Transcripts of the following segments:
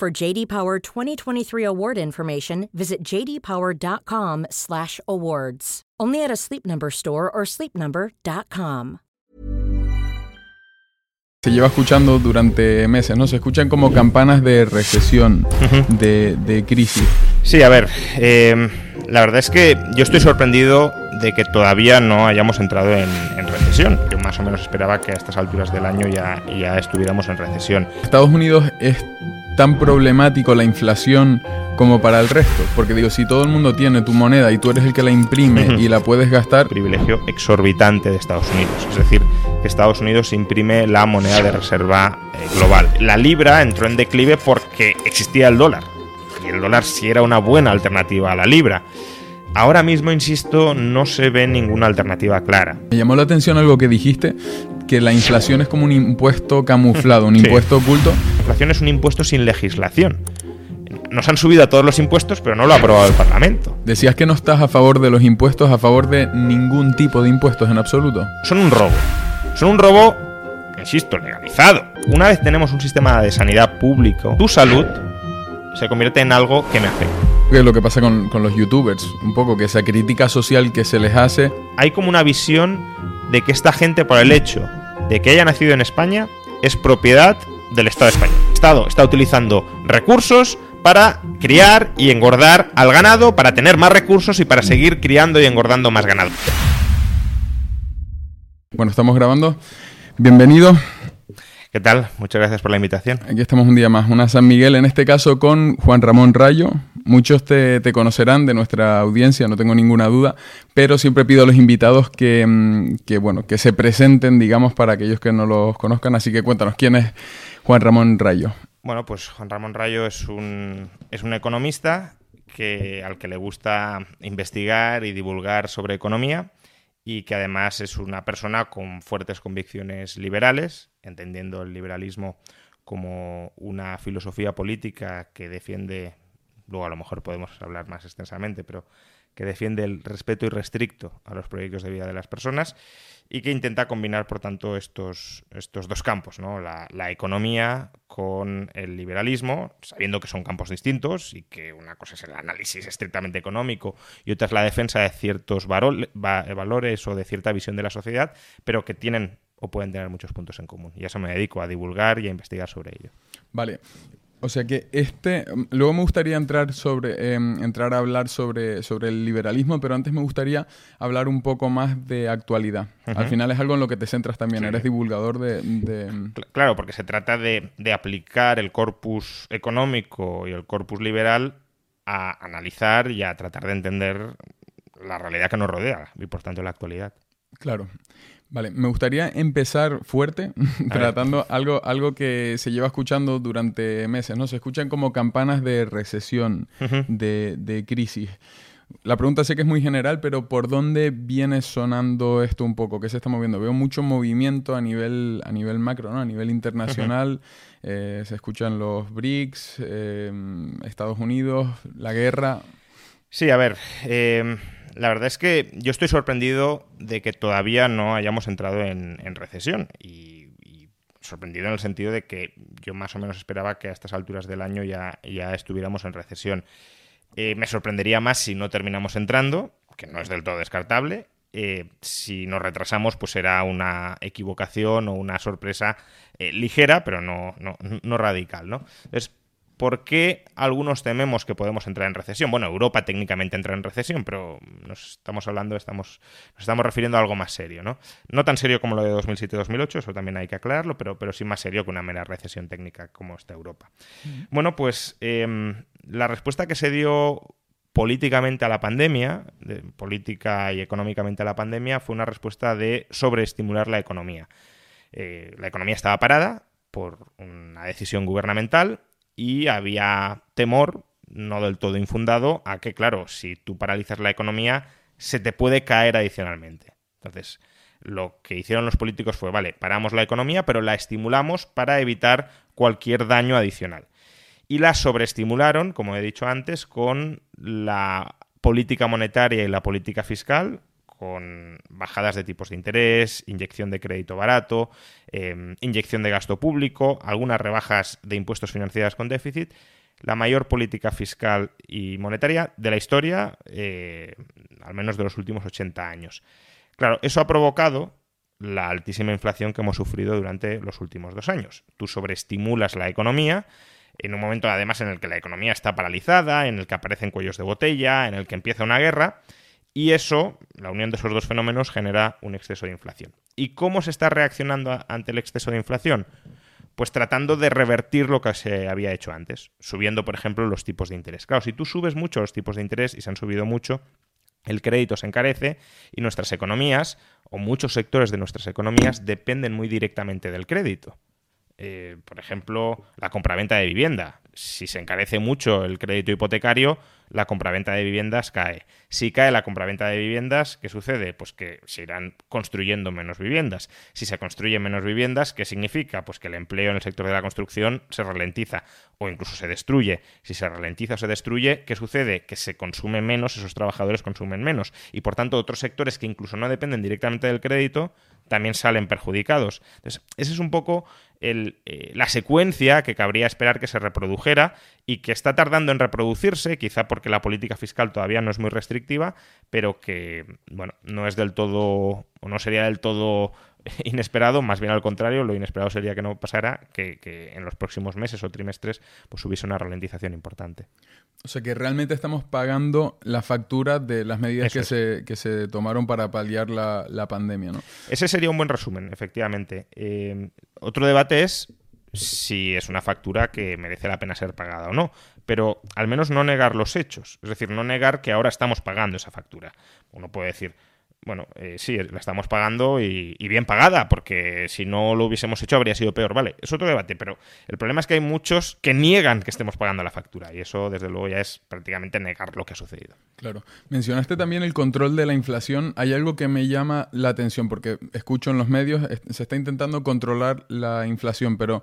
For JD Power 2023 award information, visit jdpower.com/awards. Only at a Sleep Number store or sleepnumber.com. Se lleva escuchando durante meses, ¿no? Se escuchan como campanas de recesión, de, de crisis. Sí, a ver, eh, la verdad es que yo estoy sorprendido de que todavía no hayamos entrado en, en recesión. Yo más o menos esperaba que a estas alturas del año ya, ya estuviéramos en recesión. Estados Unidos es tan problemático la inflación como para el resto. Porque digo, si todo el mundo tiene tu moneda y tú eres el que la imprime y la puedes gastar, Privilegio exorbitante de Estados Unidos. Es decir, que Estados Unidos imprime la moneda de reserva eh, global. La libra entró en declive porque existía el dólar. Y el dólar sí era una buena alternativa a la libra. Ahora mismo, insisto, no se ve ninguna alternativa clara. me llamó la atención algo que dijiste, que la inflación es como un impuesto camuflado, un Sí. impuesto oculto. La inflación es un impuesto sin legislación. Nos han subido a todos los impuestos, pero no lo ha aprobado el Parlamento. Decías que no estás a favor de los impuestos, a favor de ningún tipo de impuestos en absoluto. Son un robo. Son un robo, insisto, legalizado. Una vez tenemos un sistema de sanidad público, tu salud se convierte en algo que me afecta. Que es lo que pasa con, con los youtubers, un poco, que esa crítica social que se les hace, Hay como una visión de que esta gente, por el hecho de que haya nacido en España, es propiedad del Estado español. El Estado está utilizando recursos para criar y engordar al ganado, para tener más recursos y para seguir criando y engordando más ganado. bueno, estamos grabando. Bienvenido. ¿Qué tal? Muchas gracias por la invitación. Aquí estamos un día más, una San Miguel, en este caso con Juan Ramón Rayo. Muchos te, te conocerán de nuestra audiencia, no tengo ninguna duda, pero siempre pido a los invitados que, mm, que, bueno, que se presenten, digamos, para aquellos que no los conozcan. Así que cuéntanos, ¿quién es Juan Ramón Rayo? Bueno, pues Juan Ramón Rayo es un, es un economista que, al que le gusta investigar y divulgar sobre economía y que además es una persona con fuertes convicciones liberales, entendiendo el liberalismo como una filosofía política que defiende, luego a lo mejor podemos hablar más extensamente, pero que defiende el respeto irrestricto a los proyectos de vida de las personas y que intenta combinar, por tanto, estos, estos dos campos, ¿no? la, economía con el liberalismo, sabiendo que son campos distintos y que una cosa es el análisis estrictamente económico y otra es la defensa de ciertos valores o de cierta visión de la sociedad, pero que tienen o pueden tener muchos puntos en común. Y a eso me dedico, a divulgar y a investigar sobre ello. Vale. O sea que este. Luego me gustaría entrar sobre. eh, entrar a hablar sobre, sobre el liberalismo, pero antes me gustaría hablar un poco más de actualidad. Al final es algo en lo que te centras también. Sí. Eres divulgador de. de- Cl- Claro, porque se trata de, de aplicar el corpus económico y el corpus liberal a analizar y a tratar de entender la realidad que nos rodea y por tanto la actualidad. Claro. Vale, me gustaría empezar fuerte, tratando algo, algo que se lleva escuchando durante meses, ¿no? Se escuchan como campanas de recesión, de, de crisis. La pregunta sé que es muy general, pero ¿por dónde viene sonando esto un poco? ¿Qué se está moviendo? Veo mucho movimiento a nivel, a nivel macro, ¿no? A nivel internacional. Eh, se escuchan los BRICS, eh, Estados Unidos, la guerra. Sí, a ver, eh, la verdad es que yo estoy sorprendido de que todavía no hayamos entrado en, recesión y, y sorprendido en el sentido de que yo más o menos esperaba que a estas alturas del año ya, ya estuviéramos en recesión. Eh, me sorprendería más si no terminamos entrando, que no es del todo descartable. Eh, si nos retrasamos, pues será una equivocación o una sorpresa eh, ligera, pero no, no, no radical, ¿no? Entonces, ¿por qué algunos tememos que podemos entrar en recesión? Bueno, Europa técnicamente entra en recesión, pero nos estamos hablando, estamos, nos estamos refiriendo a algo más serio, ¿no? No tan serio como lo de 2007-2008, eso también hay que aclararlo, pero, pero sí más serio que una mera recesión técnica como está Europa. Bueno, pues em, la respuesta que se dio políticamente a la pandemia, de política y económicamente a la pandemia, fue una respuesta de sobreestimular la economía. Eh, la economía estaba parada por una decisión gubernamental y había temor, no del todo infundado, a que, claro, si tú paralizas la economía, se te puede caer adicionalmente. Entonces, lo que hicieron los políticos fue, vale, paramos la economía, pero la estimulamos para evitar cualquier daño adicional. Y la sobreestimularon, como he dicho antes, con la política monetaria y la política fiscal, con bajadas de tipos de interés, inyección de crédito barato, em, inyección de gasto público, algunas rebajas de impuestos financiadas con déficit, la mayor política fiscal y monetaria de la historia, eh, al menos de los últimos 80 años. Claro, eso ha provocado la altísima inflación que hemos sufrido durante los últimos dos años. Tú sobreestimulas la economía en un momento además en el que la economía está paralizada, en el que aparecen cuellos de botella, en el que empieza una guerra, y eso, la unión de esos dos fenómenos, genera un exceso de inflación. ¿Y cómo se está reaccionando ante el exceso de inflación? Pues tratando de revertir lo que se había hecho antes, subiendo, por ejemplo, los tipos de interés. Claro, si tú subes mucho los tipos de interés y se han subido mucho, el crédito se encarece y nuestras economías, o muchos sectores de nuestras economías, dependen muy directamente del crédito. Eh, por ejemplo, la compraventa de vivienda. Si se encarece mucho el crédito hipotecario, la compraventa de viviendas cae. Si cae la compraventa de viviendas, ¿qué sucede? Pues que se irán construyendo menos viviendas. Si se construyen menos viviendas, ¿qué significa? Pues que el empleo en el sector de la construcción se ralentiza o incluso se destruye. Si se ralentiza o se destruye, ¿qué sucede? Que se consume menos, esos trabajadores consumen menos. Y por tanto, otros sectores que incluso no dependen directamente del crédito también salen perjudicados. Entonces, esa es un poco eh, la secuencia que cabría esperar que se reprodujera y que está tardando en reproducirse, quizá porque la política fiscal todavía no es muy restrictiva, pero que, bueno, no es del todo, o no sería del todo inesperado, más bien al contrario, lo inesperado sería que no pasara, que, en los próximos meses o trimestres pues hubiese una ralentización importante. O sea que realmente estamos pagando la factura de las medidas que se, que se, tomaron para paliar la, pandemia, ¿no? Ese sería un buen resumen, efectivamente. Eh, otro debate es si es una factura que merece la pena ser pagada o no, pero al menos no negar los hechos, es decir, no negar que ahora estamos pagando esa factura. Uno puede decir, bueno, eh, sí, la estamos pagando y, bien pagada, porque si no lo hubiésemos hecho habría sido peor, vale, es otro debate, pero el problema es que hay muchos que niegan que estemos pagando la factura y eso desde luego ya es prácticamente negar lo que ha sucedido. Claro, mencionaste también el control de la inflación, hay algo que me llama la atención porque escucho en los medios, se está intentando controlar la inflación, pero...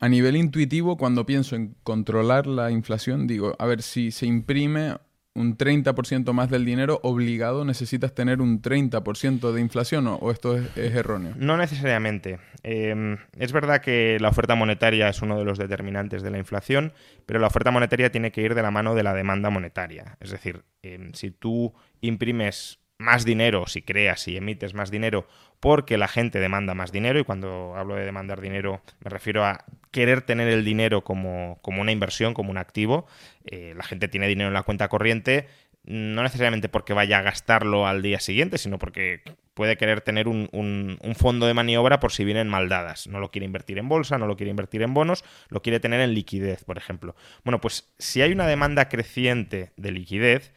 A nivel intuitivo, cuando pienso en controlar la inflación, digo, a ver, si se imprime un 30% más del dinero, obligado necesitas tener un 30% de inflación o, esto es, erróneo? No necesariamente. Em, es verdad que la oferta monetaria es uno de los determinantes de la inflación, pero la oferta monetaria tiene que ir de la mano de la demanda monetaria. Es decir, em, si tú imprimes más dinero, si creas y emites más dinero, porque la gente demanda más dinero, y cuando hablo de demandar dinero me refiero a querer tener el dinero como, como una inversión, como un activo. Eh, la gente tiene dinero en la cuenta corriente, no necesariamente porque vaya a gastarlo al día siguiente, sino porque puede querer tener un, un, un, fondo de maniobra por si vienen maldadas. No lo quiere invertir en bolsa, no lo quiere invertir en bonos, lo quiere tener en liquidez, por ejemplo. Bueno, pues si hay una demanda creciente de liquidez,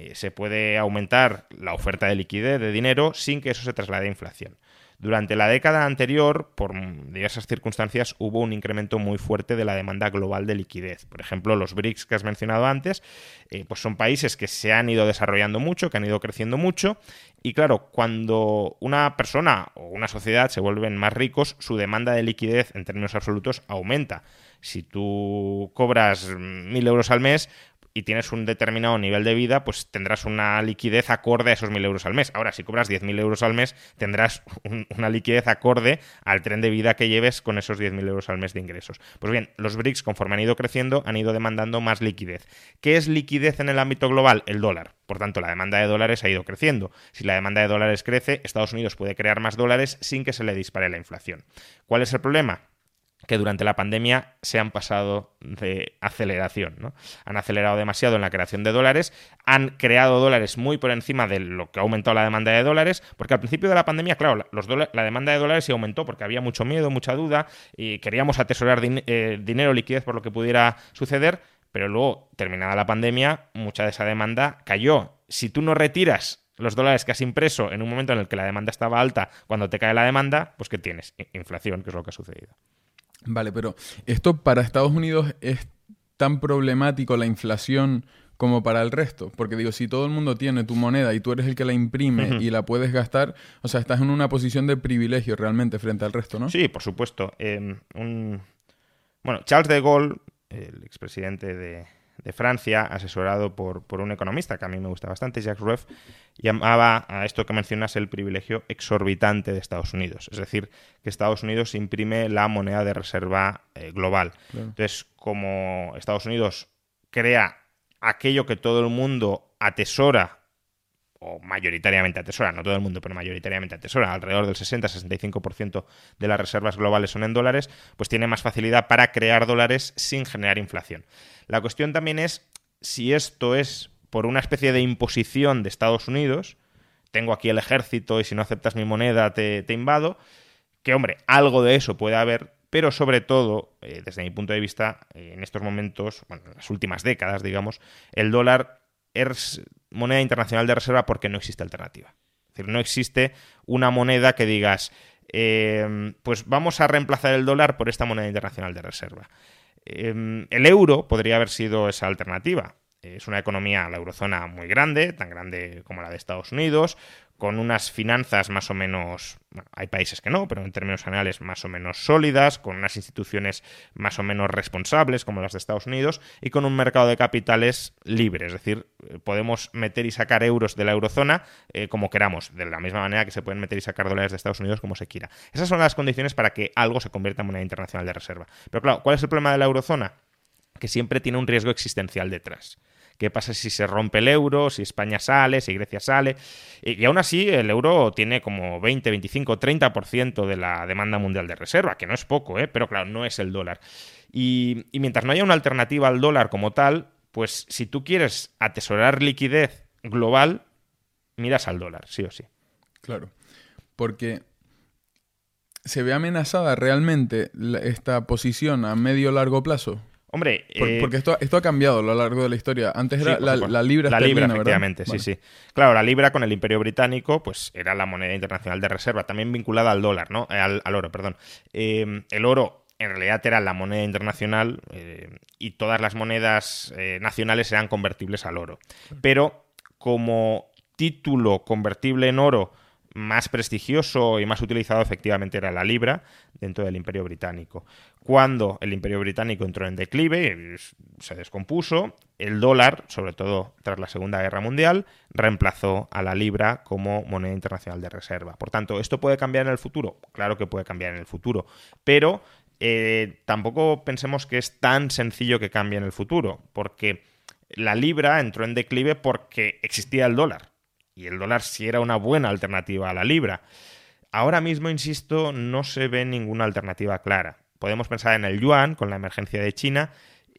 eh, se puede aumentar la oferta de liquidez, de dinero, sin que eso se traslade a inflación. Durante la década anterior, por diversas circunstancias, hubo un incremento muy fuerte de la demanda global de liquidez. Por ejemplo, los BRICS que has mencionado antes, eh, pues son países que se han ido desarrollando mucho, que han ido creciendo mucho, y claro, cuando una persona o una sociedad se vuelven más ricos, su demanda de liquidez en términos absolutos aumenta. Si tú cobras mil euros al mes, y tienes un determinado nivel de vida, pues tendrás una liquidez acorde a esos mil euros al mes. Ahora, si cobras 10.000 euros al mes, tendrás una liquidez acorde al tren de vida que lleves con esos 10.000 euros al mes de ingresos. Pues bien, los BRICS, conforme han ido creciendo, han ido demandando más liquidez. ¿Qué es liquidez en el ámbito global? El dólar. Por tanto, la demanda de dólares ha ido creciendo. Si la demanda de dólares crece, Estados Unidos puede crear más dólares sin que se le dispare la inflación. ¿Cuál es el problema? Que durante la pandemia se han pasado de aceleración. ¿no? Han acelerado demasiado en la creación de dólares, han creado dólares muy por encima de lo que ha aumentado la demanda de dólares, porque al principio de la pandemia, claro, los la demanda de dólares se aumentó porque había mucho miedo, mucha duda, y queríamos atesorar eh, dinero, liquidez por lo que pudiera suceder, pero luego, terminada la pandemia, mucha de esa demanda cayó. Si tú no retiras los dólares que has impreso en un momento en el que la demanda estaba alta, cuando te cae la demanda, pues ¿qué tienes? Inflación, que es lo que ha sucedido. Vale, pero esto para Estados Unidos es tan problemático la inflación como para el resto. Porque digo, si todo el mundo tiene tu moneda y tú eres el que la imprime y la puedes gastar, o sea, estás en una posición de privilegio realmente frente al resto, ¿no? Sí, por supuesto. Em, bueno, Charles de Gaulle, el expresidente de, de Francia, asesorado por, por, un economista que a mí me gusta bastante, Jacques Rueff, llamaba a esto que mencionas el privilegio exorbitante de Estados Unidos. Es decir, que Estados Unidos imprime la moneda de reserva eh, global. Entonces, como Estados Unidos crea aquello que todo el mundo atesora o mayoritariamente atesora, no todo el mundo, pero mayoritariamente atesora, alrededor del 60-65% de las reservas globales son en dólares, pues tiene más facilidad para crear dólares sin generar inflación. La cuestión también es si esto es por una especie de imposición de Estados Unidos, tengo aquí el ejército y si no aceptas mi moneda te, invado, que hombre, algo de eso puede haber, pero sobre todo, eh, desde mi punto de vista, eh, en estos momentos, bueno, en las últimas décadas, digamos, el dólar es moneda internacional de reserva porque no existe alternativa. Es decir, no existe una moneda que digas, em, pues vamos a reemplazar el dólar por esta moneda internacional de reserva. Em, el euro podría haber sido esa alternativa. Es una economía, la eurozona, muy grande, tan grande como la de Estados Unidos, con unas finanzas más o menos, hay países que no, pero en términos generales más o menos sólidas, con unas instituciones más o menos responsables como las de Estados Unidos y con un mercado de capitales libre, es decir, eh, podemos meter y sacar euros de la eurozona eh, como queramos, de la misma manera que se pueden meter y sacar dólares de Estados Unidos como se quiera. Esas son las condiciones para que algo se convierta en moneda internacional de reserva. Pero claro, ¿cuál es el problema de la eurozona? Que siempre tiene un riesgo existencial detrás qué pasa si se rompe el euro, si España sale, si Grecia sale. Y, aún así el euro tiene como 20, 25, 30% de la demanda mundial de reserva, que no es poco, ¿eh? pero claro, no es el dólar. Y, y mientras no haya una alternativa al dólar como tal, pues si tú quieres atesorar liquidez global, miras al dólar, sí o sí. Claro, porque ¿se ve amenazada realmente esta posición a medio largo plazo? Hombre, eh, porque esto, esto ha cambiado a lo largo de la historia. Antes era la, libra La libra, efectivamente, sí, sí. Claro, la libra con el Imperio Británico, pues era la moneda internacional de reserva, también vinculada al dólar, ¿no? Eh, al, oro, perdón. Eh, el oro en realidad era la moneda internacional y todas las monedas nacionales eran convertibles al oro. Pero como título convertible en oro más prestigioso y más utilizado efectivamente era la libra dentro del Imperio Británico. Cuando el Imperio Británico entró en declive, se descompuso, el dólar, sobre todo tras la Segunda Guerra Mundial, reemplazó a la libra como moneda internacional de reserva. Por tanto, ¿esto puede cambiar en el futuro? Claro que puede cambiar en el futuro, pero eh, tampoco pensemos que es tan sencillo que cambie en el futuro, porque la libra entró en declive porque existía el dólar y el dólar sí era una buena alternativa a la libra. Ahora mismo, insisto, no se ve ninguna alternativa clara. Podemos pensar en el yuan con la emergencia de China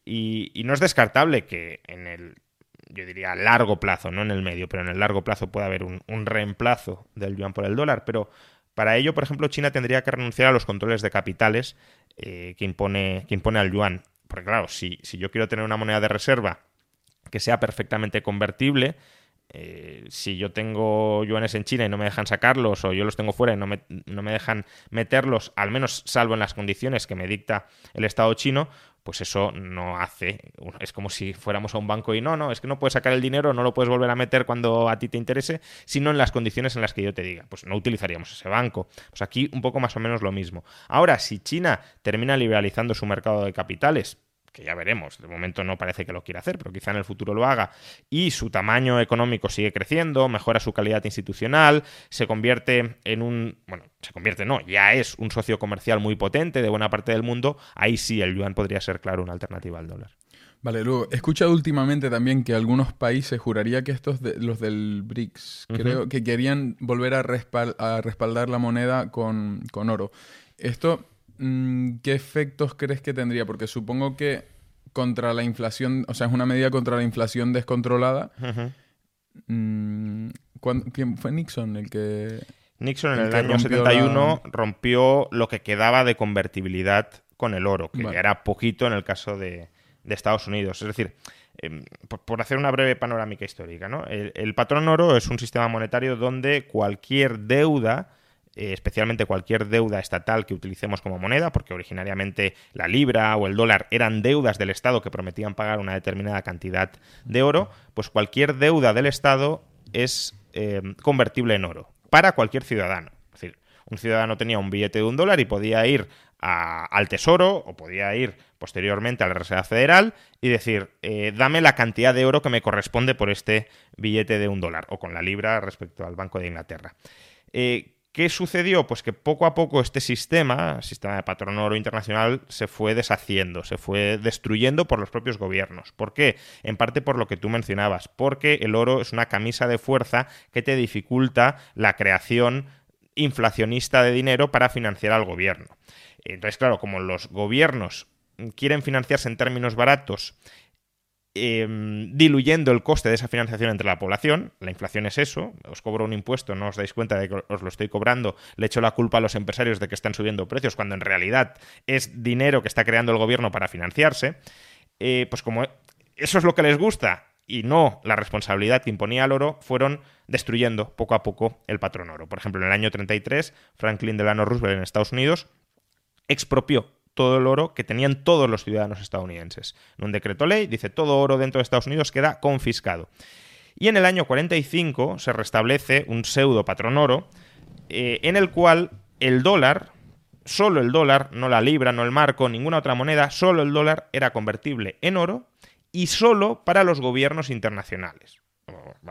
y, no es descartable que en el, yo diría, largo plazo, no en el medio, pero en el largo plazo pueda haber un, reemplazo del yuan por el dólar. Pero para ello, por ejemplo, China tendría que renunciar a los controles de capitales eh, que, impone, que impone al yuan. Porque claro, si, si yo quiero tener una moneda de reserva que sea perfectamente convertible, eh, si yo tengo yuanes en China y no me dejan sacarlos, o yo los tengo fuera y no me, no me, dejan meterlos, al menos salvo en las condiciones que me dicta el Estado chino, pues eso no hace. Es como si fuéramos a un banco y no, no, es que no puedes sacar el dinero, no lo puedes volver a meter cuando a ti te interese, sino en las condiciones en las que yo te diga. Pues no utilizaríamos ese banco. Pues aquí un poco más o menos lo mismo. Ahora, si China termina liberalizando su mercado de capitales, que ya veremos, de momento no parece que lo quiera hacer, pero quizá en el futuro lo haga, y su tamaño económico sigue creciendo, mejora su calidad institucional, se convierte en un, bueno, se convierte no, ya es un socio comercial muy potente de buena parte del mundo, ahí sí el yuan podría ser, claro, una alternativa al dólar. Vale, luego, he escuchado últimamente también que algunos países, juraría que estos, de, los del BRICS, creo que querían volver a, a respaldar la moneda con, con oro. Esto ¿qué efectos crees que tendría? Porque supongo que contra la inflación, o sea, es una medida contra la inflación descontrolada. Mm, ¿Quién fue Nixon el que... Nixon en el, año 71 rompió lo que quedaba de convertibilidad con el oro, que era poquito en el caso de, Estados Unidos. Es decir, em, por, hacer una breve panorámica histórica, ¿no? el, patrón oro es un sistema monetario donde cualquier deuda eh, especialmente cualquier deuda estatal que utilicemos como moneda, porque originariamente la libra o el dólar eran deudas del Estado que prometían pagar una determinada cantidad de oro, pues cualquier deuda del Estado es eh, convertible en oro para cualquier ciudadano. Es decir, un ciudadano tenía un billete de un dólar y podía ir al Tesoro o podía ir posteriormente a la Reserva Federal y decir, eh, dame la cantidad de oro que me corresponde por este billete de un dólar o con la libra respecto al Banco de Inglaterra. ¿Qué sucedió? Pues que poco a poco este sistema, el sistema de patrón oro internacional, se fue deshaciendo, se fue destruyendo por los propios gobiernos. ¿Por qué? En parte por lo que tú mencionabas, porque el oro es una camisa de fuerza que te dificulta la creación inflacionista de dinero para financiar al gobierno. Entonces, claro, como los gobiernos quieren financiarse en términos baratos, em, diluyendo el coste de esa financiación entre la población, la inflación es eso, os cobro un impuesto, no os dais cuenta de que os lo estoy cobrando, le echo la culpa a los empresarios de que están subiendo precios, cuando en realidad es dinero que está creando el gobierno para financiarse, eh, pues como eso es lo que les gusta y no la responsabilidad que imponía el oro, fueron destruyendo poco a poco el patrón oro. Por ejemplo, en el año 33, Franklin Delano Roosevelt en Estados Unidos expropió todo el oro que tenían todos los ciudadanos estadounidenses. En un decreto ley dice todo oro dentro de Estados Unidos queda confiscado. Y en el año 45 se restablece un pseudo patrón oro eh, en el cual el dólar, solo el dólar, no la libra, no el marco, ninguna otra moneda, solo el dólar era convertible en oro y solo para los gobiernos internacionales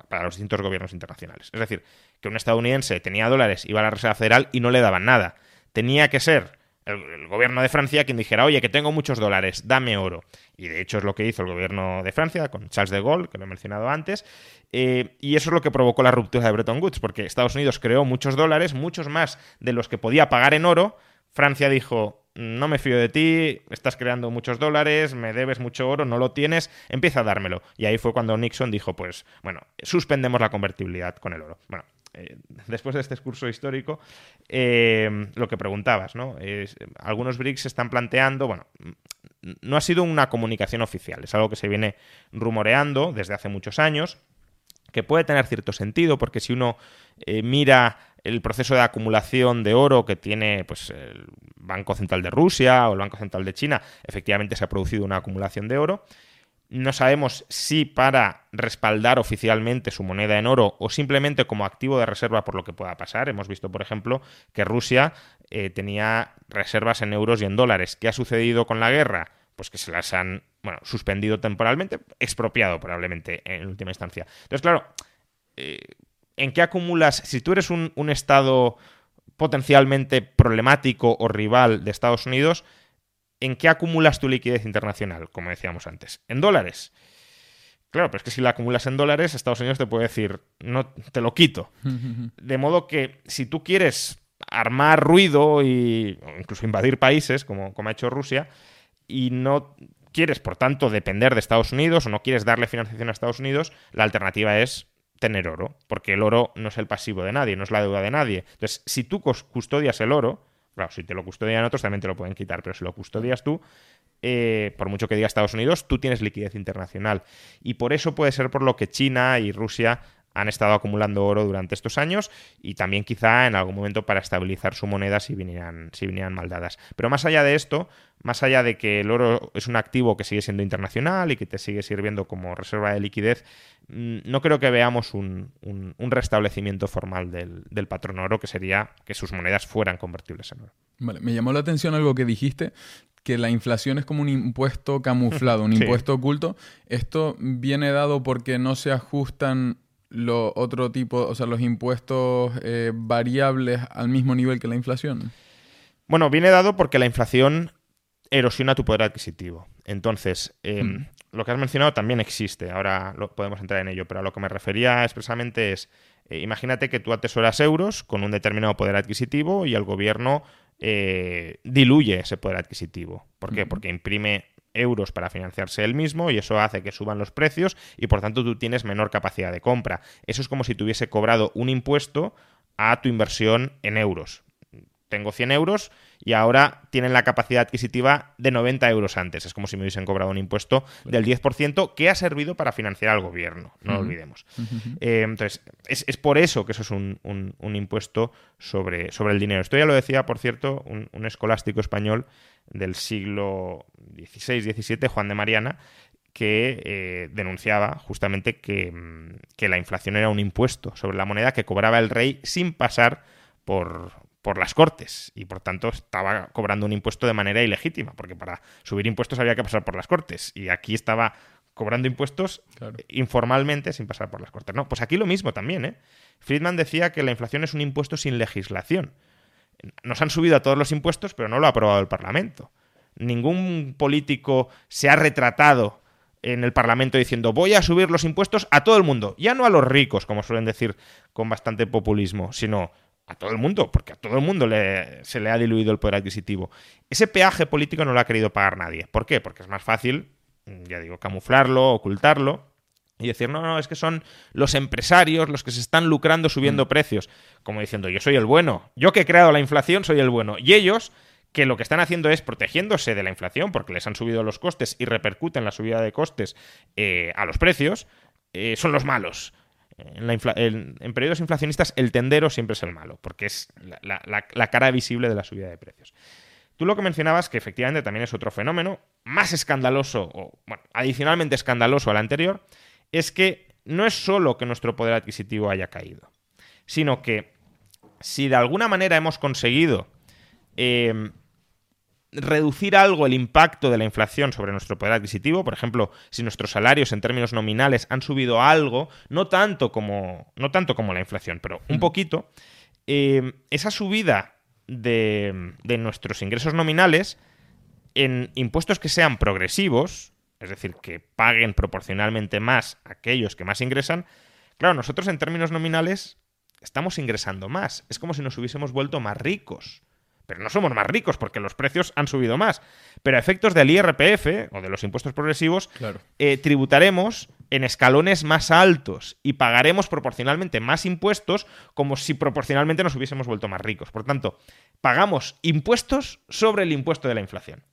para los distintos gobiernos internacionales. Es decir, que un estadounidense tenía dólares, iba a la Reserva Federal y no le daban nada. Tenía que ser el, gobierno de Francia quien dijera, oye, que tengo muchos dólares, dame oro. Y de hecho es lo que hizo el gobierno de Francia con Charles de Gaulle, que lo he mencionado antes. Eh, y eso es lo que provocó la ruptura de Bretton Woods, porque Estados Unidos creó muchos dólares, muchos más de los que podía pagar en oro. Francia dijo, no me fío de ti, estás creando muchos dólares, me debes mucho oro, no lo tienes, empieza a dármelo. Y ahí fue cuando Nixon dijo, pues, bueno, suspendemos la convertibilidad con el oro. Bueno, eh, después de este discurso histórico, eh, lo que preguntabas, ¿no? algunos BRICS están planteando, bueno, no ha sido una comunicación oficial, es algo que se viene rumoreando desde hace muchos años, que puede tener cierto sentido, porque si uno eh, mira el proceso de acumulación de oro que tiene pues, el Banco Central de Rusia o el Banco Central de China, efectivamente se ha producido una acumulación de oro. No sabemos si para respaldar oficialmente su moneda en oro o simplemente como activo de reserva por lo que pueda pasar. Hemos visto, por ejemplo, que Rusia eh, tenía reservas en euros y en dólares. ¿Qué ha sucedido con la guerra? Pues que se las han bueno, suspendido temporalmente, expropiado probablemente en última instancia. Entonces, claro, eh, ¿en qué acumulas? Si tú eres un, un Estado potencialmente problemático o rival de Estados Unidos, ¿en qué acumulas tu liquidez internacional? Como decíamos antes, en dólares. Claro, pero es que si la acumulas en dólares, Estados Unidos te puede decir, no, te lo quito. De modo que si tú quieres armar ruido y incluso invadir países, como, como ha hecho Rusia, y no quieres, por tanto, depender de Estados Unidos o no quieres darle financiación a Estados Unidos, la alternativa es tener oro, porque el oro no es el pasivo de nadie, no es la deuda de nadie. Entonces, si tú custodias el oro, Claro, si te lo custodian otros también te lo pueden quitar, pero si lo custodias tú, eh, por mucho que diga Estados Unidos, tú tienes liquidez internacional. Y por eso puede ser por lo que China y Rusia han estado acumulando oro durante estos años y también quizá en algún momento para estabilizar su moneda si vinieran, si vinieran mal dadas. Pero más allá de esto, más allá de que el oro es un activo que sigue siendo internacional y que te sigue sirviendo como reserva de liquidez, mm, no creo que veamos un, restablecimiento formal del, del, patrón oro, que sería que sus monedas fueran convertibles en oro. Vale, me llamó la atención algo que dijiste, que la inflación es como un impuesto camuflado, un impuesto oculto. Esto viene dado porque no se ajustan lo otro tipo, o sea, los impuestos eh, variables al mismo nivel que la inflación? Bueno, viene dado porque la inflación erosiona tu poder adquisitivo. Entonces, em, hmm. lo que has mencionado también existe, ahora lo, podemos entrar en ello, pero a lo que me refería expresamente es, eh, imagínate que tú atesoras euros con un determinado poder adquisitivo y el gobierno eh, diluye ese poder adquisitivo. ¿Por qué? Hmm. Porque imprime euros para financiarse él mismo y eso hace que suban los precios y por tanto tú tienes menor capacidad de compra. Eso es como si tuviese cobrado un impuesto a tu inversión en euros. Tengo 100 euros y ahora tienen la capacidad adquisitiva de 90 euros antes. Es como si me hubiesen cobrado un impuesto del 10% que ha servido para financiar al gobierno, no lo olvidemos. Eh, entonces, es, por eso que eso es un, impuesto sobre, sobre, el dinero. Esto ya lo decía, por cierto, un, escolástico español del siglo XVI-XVII, Juan de Mariana, que eh, denunciaba justamente que, mm, que la inflación era un impuesto sobre la moneda que cobraba el rey sin pasar por, por las Cortes y por tanto estaba cobrando un impuesto de manera ilegítima, porque para subir impuestos había que pasar por las Cortes y aquí estaba cobrando impuestos informalmente sin pasar por las Cortes. No, pues aquí lo mismo también, ¿eh? Friedman decía que la inflación es un impuesto sin legislación. Nos han subido a todos los impuestos, pero no lo ha aprobado el Parlamento. Ningún político se ha retratado en el Parlamento diciendo voy a subir los impuestos a todo el mundo, ya no a los ricos, como suelen decir con bastante populismo, sino a todo el mundo, porque a todo el mundo se le ha diluido el poder adquisitivo. Ese peaje político no lo ha querido pagar nadie. ¿Por qué? Porque es más fácil, ya digo, camuflarlo, ocultarlo y decir, no, no, es que son los empresarios los que se están lucrando subiendo mm. precios. Como diciendo, yo soy el bueno, yo que he creado la inflación soy el bueno. Y ellos, que lo que están haciendo es protegiéndose de la inflación, porque les han subido los costes y repercuten la subida de costes eh, a los precios, eh, son los malos en, periodos inflacionistas el tendero siempre es el malo, porque es la, cara visible de la subida de precios. Tú lo que mencionabas, que efectivamente también es otro fenómeno, más escandaloso, o bueno, adicionalmente escandaloso al anterior, es que no es solo que nuestro poder adquisitivo haya caído, sino que si de alguna manera hemos conseguido eh, reducir algo el impacto de la inflación sobre nuestro poder adquisitivo. Por ejemplo, si nuestros salarios en términos nominales han subido algo, no tanto como, no tanto como la inflación, pero un poquito, eh, esa subida de, de nuestros ingresos nominales en impuestos que sean progresivos, es decir, que paguen proporcionalmente más aquellos que más ingresan, claro, nosotros en términos nominales estamos ingresando más. Es como si nos hubiésemos vuelto más ricos pero no somos más ricos porque los precios han subido más. Pero a efectos del IRPF o de los impuestos progresivos, eh, tributaremos en escalones más altos y pagaremos proporcionalmente más impuestos como si proporcionalmente nos hubiésemos vuelto más ricos. Por tanto, pagamos impuestos sobre el impuesto de la inflación.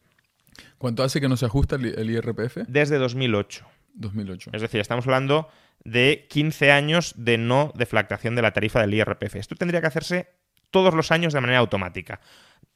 ¿Cuánto hace que no se ajusta el IRPF? Desde 2008. 2008. Es decir, estamos hablando de 15 años de no deflactación de la tarifa del IRPF. Esto tendría que hacerse todos los años de manera automática.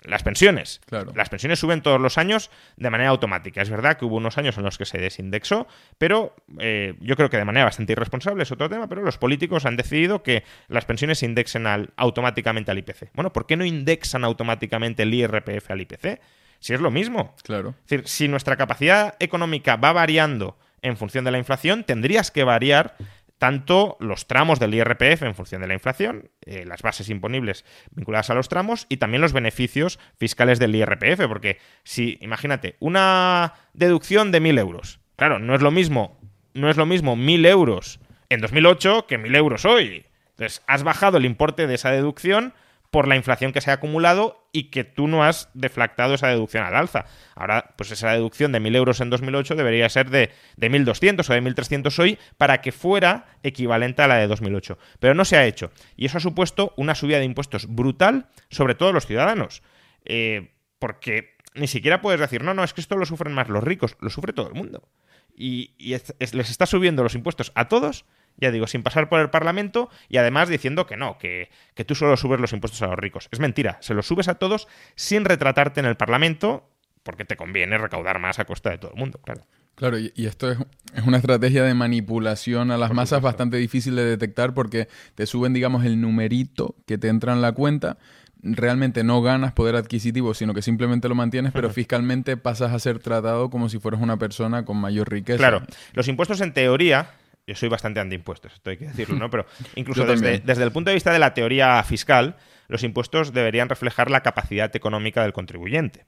Las pensiones. Claro. Las pensiones suben todos los años de manera automática. Es verdad que hubo unos años en los que se desindexó, pero eh, yo creo que de manera bastante irresponsable es otro tema, pero los políticos han decidido que las pensiones se indexen automáticamente al IPC. Bueno, ¿por qué no indexan automáticamente el IRPF al IPC? Si es lo mismo. Claro. Es decir, si nuestra capacidad económica va variando en función de la inflación, tendrías que variar tanto los tramos del IRPF en función de la inflación, eh, las bases imponibles vinculadas a los tramos y también los beneficios fiscales del IRPF, porque si, imagínate, una deducción de 1.000 euros, claro, no es lo mismo, no es lo mismo 1.000 euros en 2008 que 1.000 euros hoy. Entonces, has bajado el importe de esa deducción por la inflación que se ha acumulado y que tú no has deflactado esa deducción al alza. Ahora, pues esa deducción de 1.000 euros en 2008 debería ser de, de 1.200 o de 1.300 hoy para que fuera equivalente a la de 2008. Pero no se ha hecho. Y eso ha supuesto una subida de impuestos brutal sobre todos los ciudadanos. Eh, porque ni siquiera puedes decir, no, no, es que esto lo sufren más los ricos, lo sufre todo el mundo. Y, les está subiendo los impuestos a todos ya digo, sin pasar por el Parlamento y además diciendo que no, que, tú solo subes los impuestos a los ricos. Es mentira, se los subes a todos sin retratarte en el Parlamento porque te conviene recaudar más a costa de todo el mundo, claro. Claro, y, esto es, una estrategia de manipulación a las masas bastante difícil de detectar porque te suben, digamos, el numerito que te entra en la cuenta. Realmente no ganas poder adquisitivo, sino que simplemente lo mantienes, pero fiscalmente pasas a ser tratado como si fueras una persona con mayor riqueza. Claro, los impuestos en teoría yo soy bastante antiimpuestos, esto hay que decirlo, ¿no? Pero incluso desde, desde, el punto de vista de la teoría fiscal, los impuestos deberían reflejar la capacidad económica del contribuyente.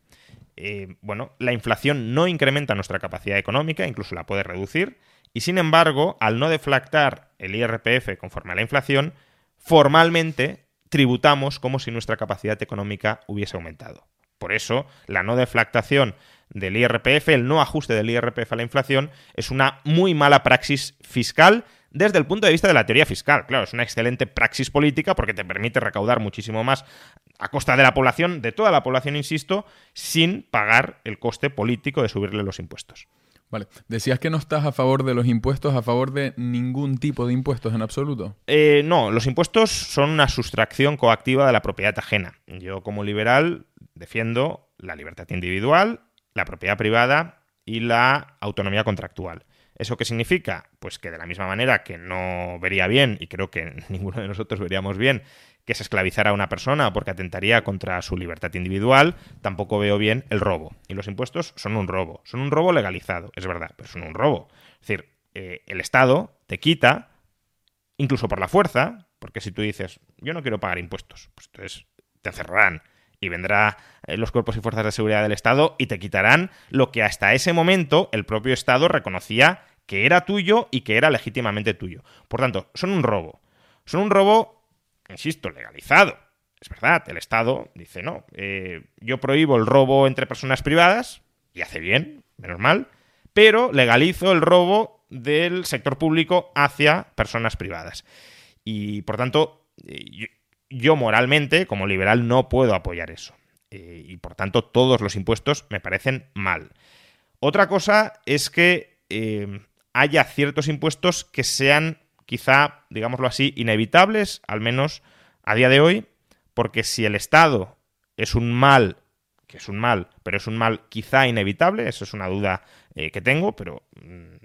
Eh, bueno, la inflación no incrementa nuestra capacidad económica, incluso la puede reducir, y sin embargo, al no deflactar el IRPF conforme a la inflación, formalmente tributamos como si nuestra capacidad económica hubiese aumentado. Por eso, la no deflactación del IRPF, el no ajuste del IRPF a la inflación, es una muy mala praxis fiscal desde el punto de vista de la teoría fiscal. Claro, es una excelente praxis política porque te permite recaudar muchísimo más a costa de la población, de toda la población, insisto, sin pagar el coste político de subirle los impuestos. Vale. Decías que no estás a favor de los impuestos, a favor de ningún tipo de impuestos en absoluto. Eh, no, los impuestos son una sustracción coactiva de la propiedad ajena. Yo como liberal defiendo la libertad individual, la propiedad privada y la autonomía contractual. ¿Eso qué significa? Pues que de la misma manera que no vería bien, y creo que ninguno de nosotros veríamos bien, que se esclavizara a una persona porque atentaría contra su libertad individual, tampoco veo bien el robo. Y los impuestos son un robo. Son un robo legalizado, es verdad, pero son un robo. Es decir, eh, el Estado te quita, incluso por la fuerza, porque si tú dices, yo no quiero pagar impuestos, pues entonces te encerrarán y vendrá los cuerpos y fuerzas de seguridad del Estado y te quitarán lo que hasta ese momento el propio Estado reconocía que era tuyo y que era legítimamente tuyo. Por tanto, son un robo. Son un robo, insisto, legalizado. Es verdad, el Estado dice, no, eh, yo prohíbo el robo entre personas privadas, y hace bien, menos mal, pero legalizo el robo del sector público hacia personas privadas. Y por tanto, eh, yo, moralmente, como liberal, no puedo apoyar eso. Eh, y por tanto, todos los impuestos me parecen mal. Otra cosa es que haya ciertos impuestos que sean quizá, digámoslo así, inevitables, al menos a día de hoy, porque si el Estado es un mal, que es un mal, pero es un mal quizá inevitable, eso es una duda eh, que tengo, pero mm,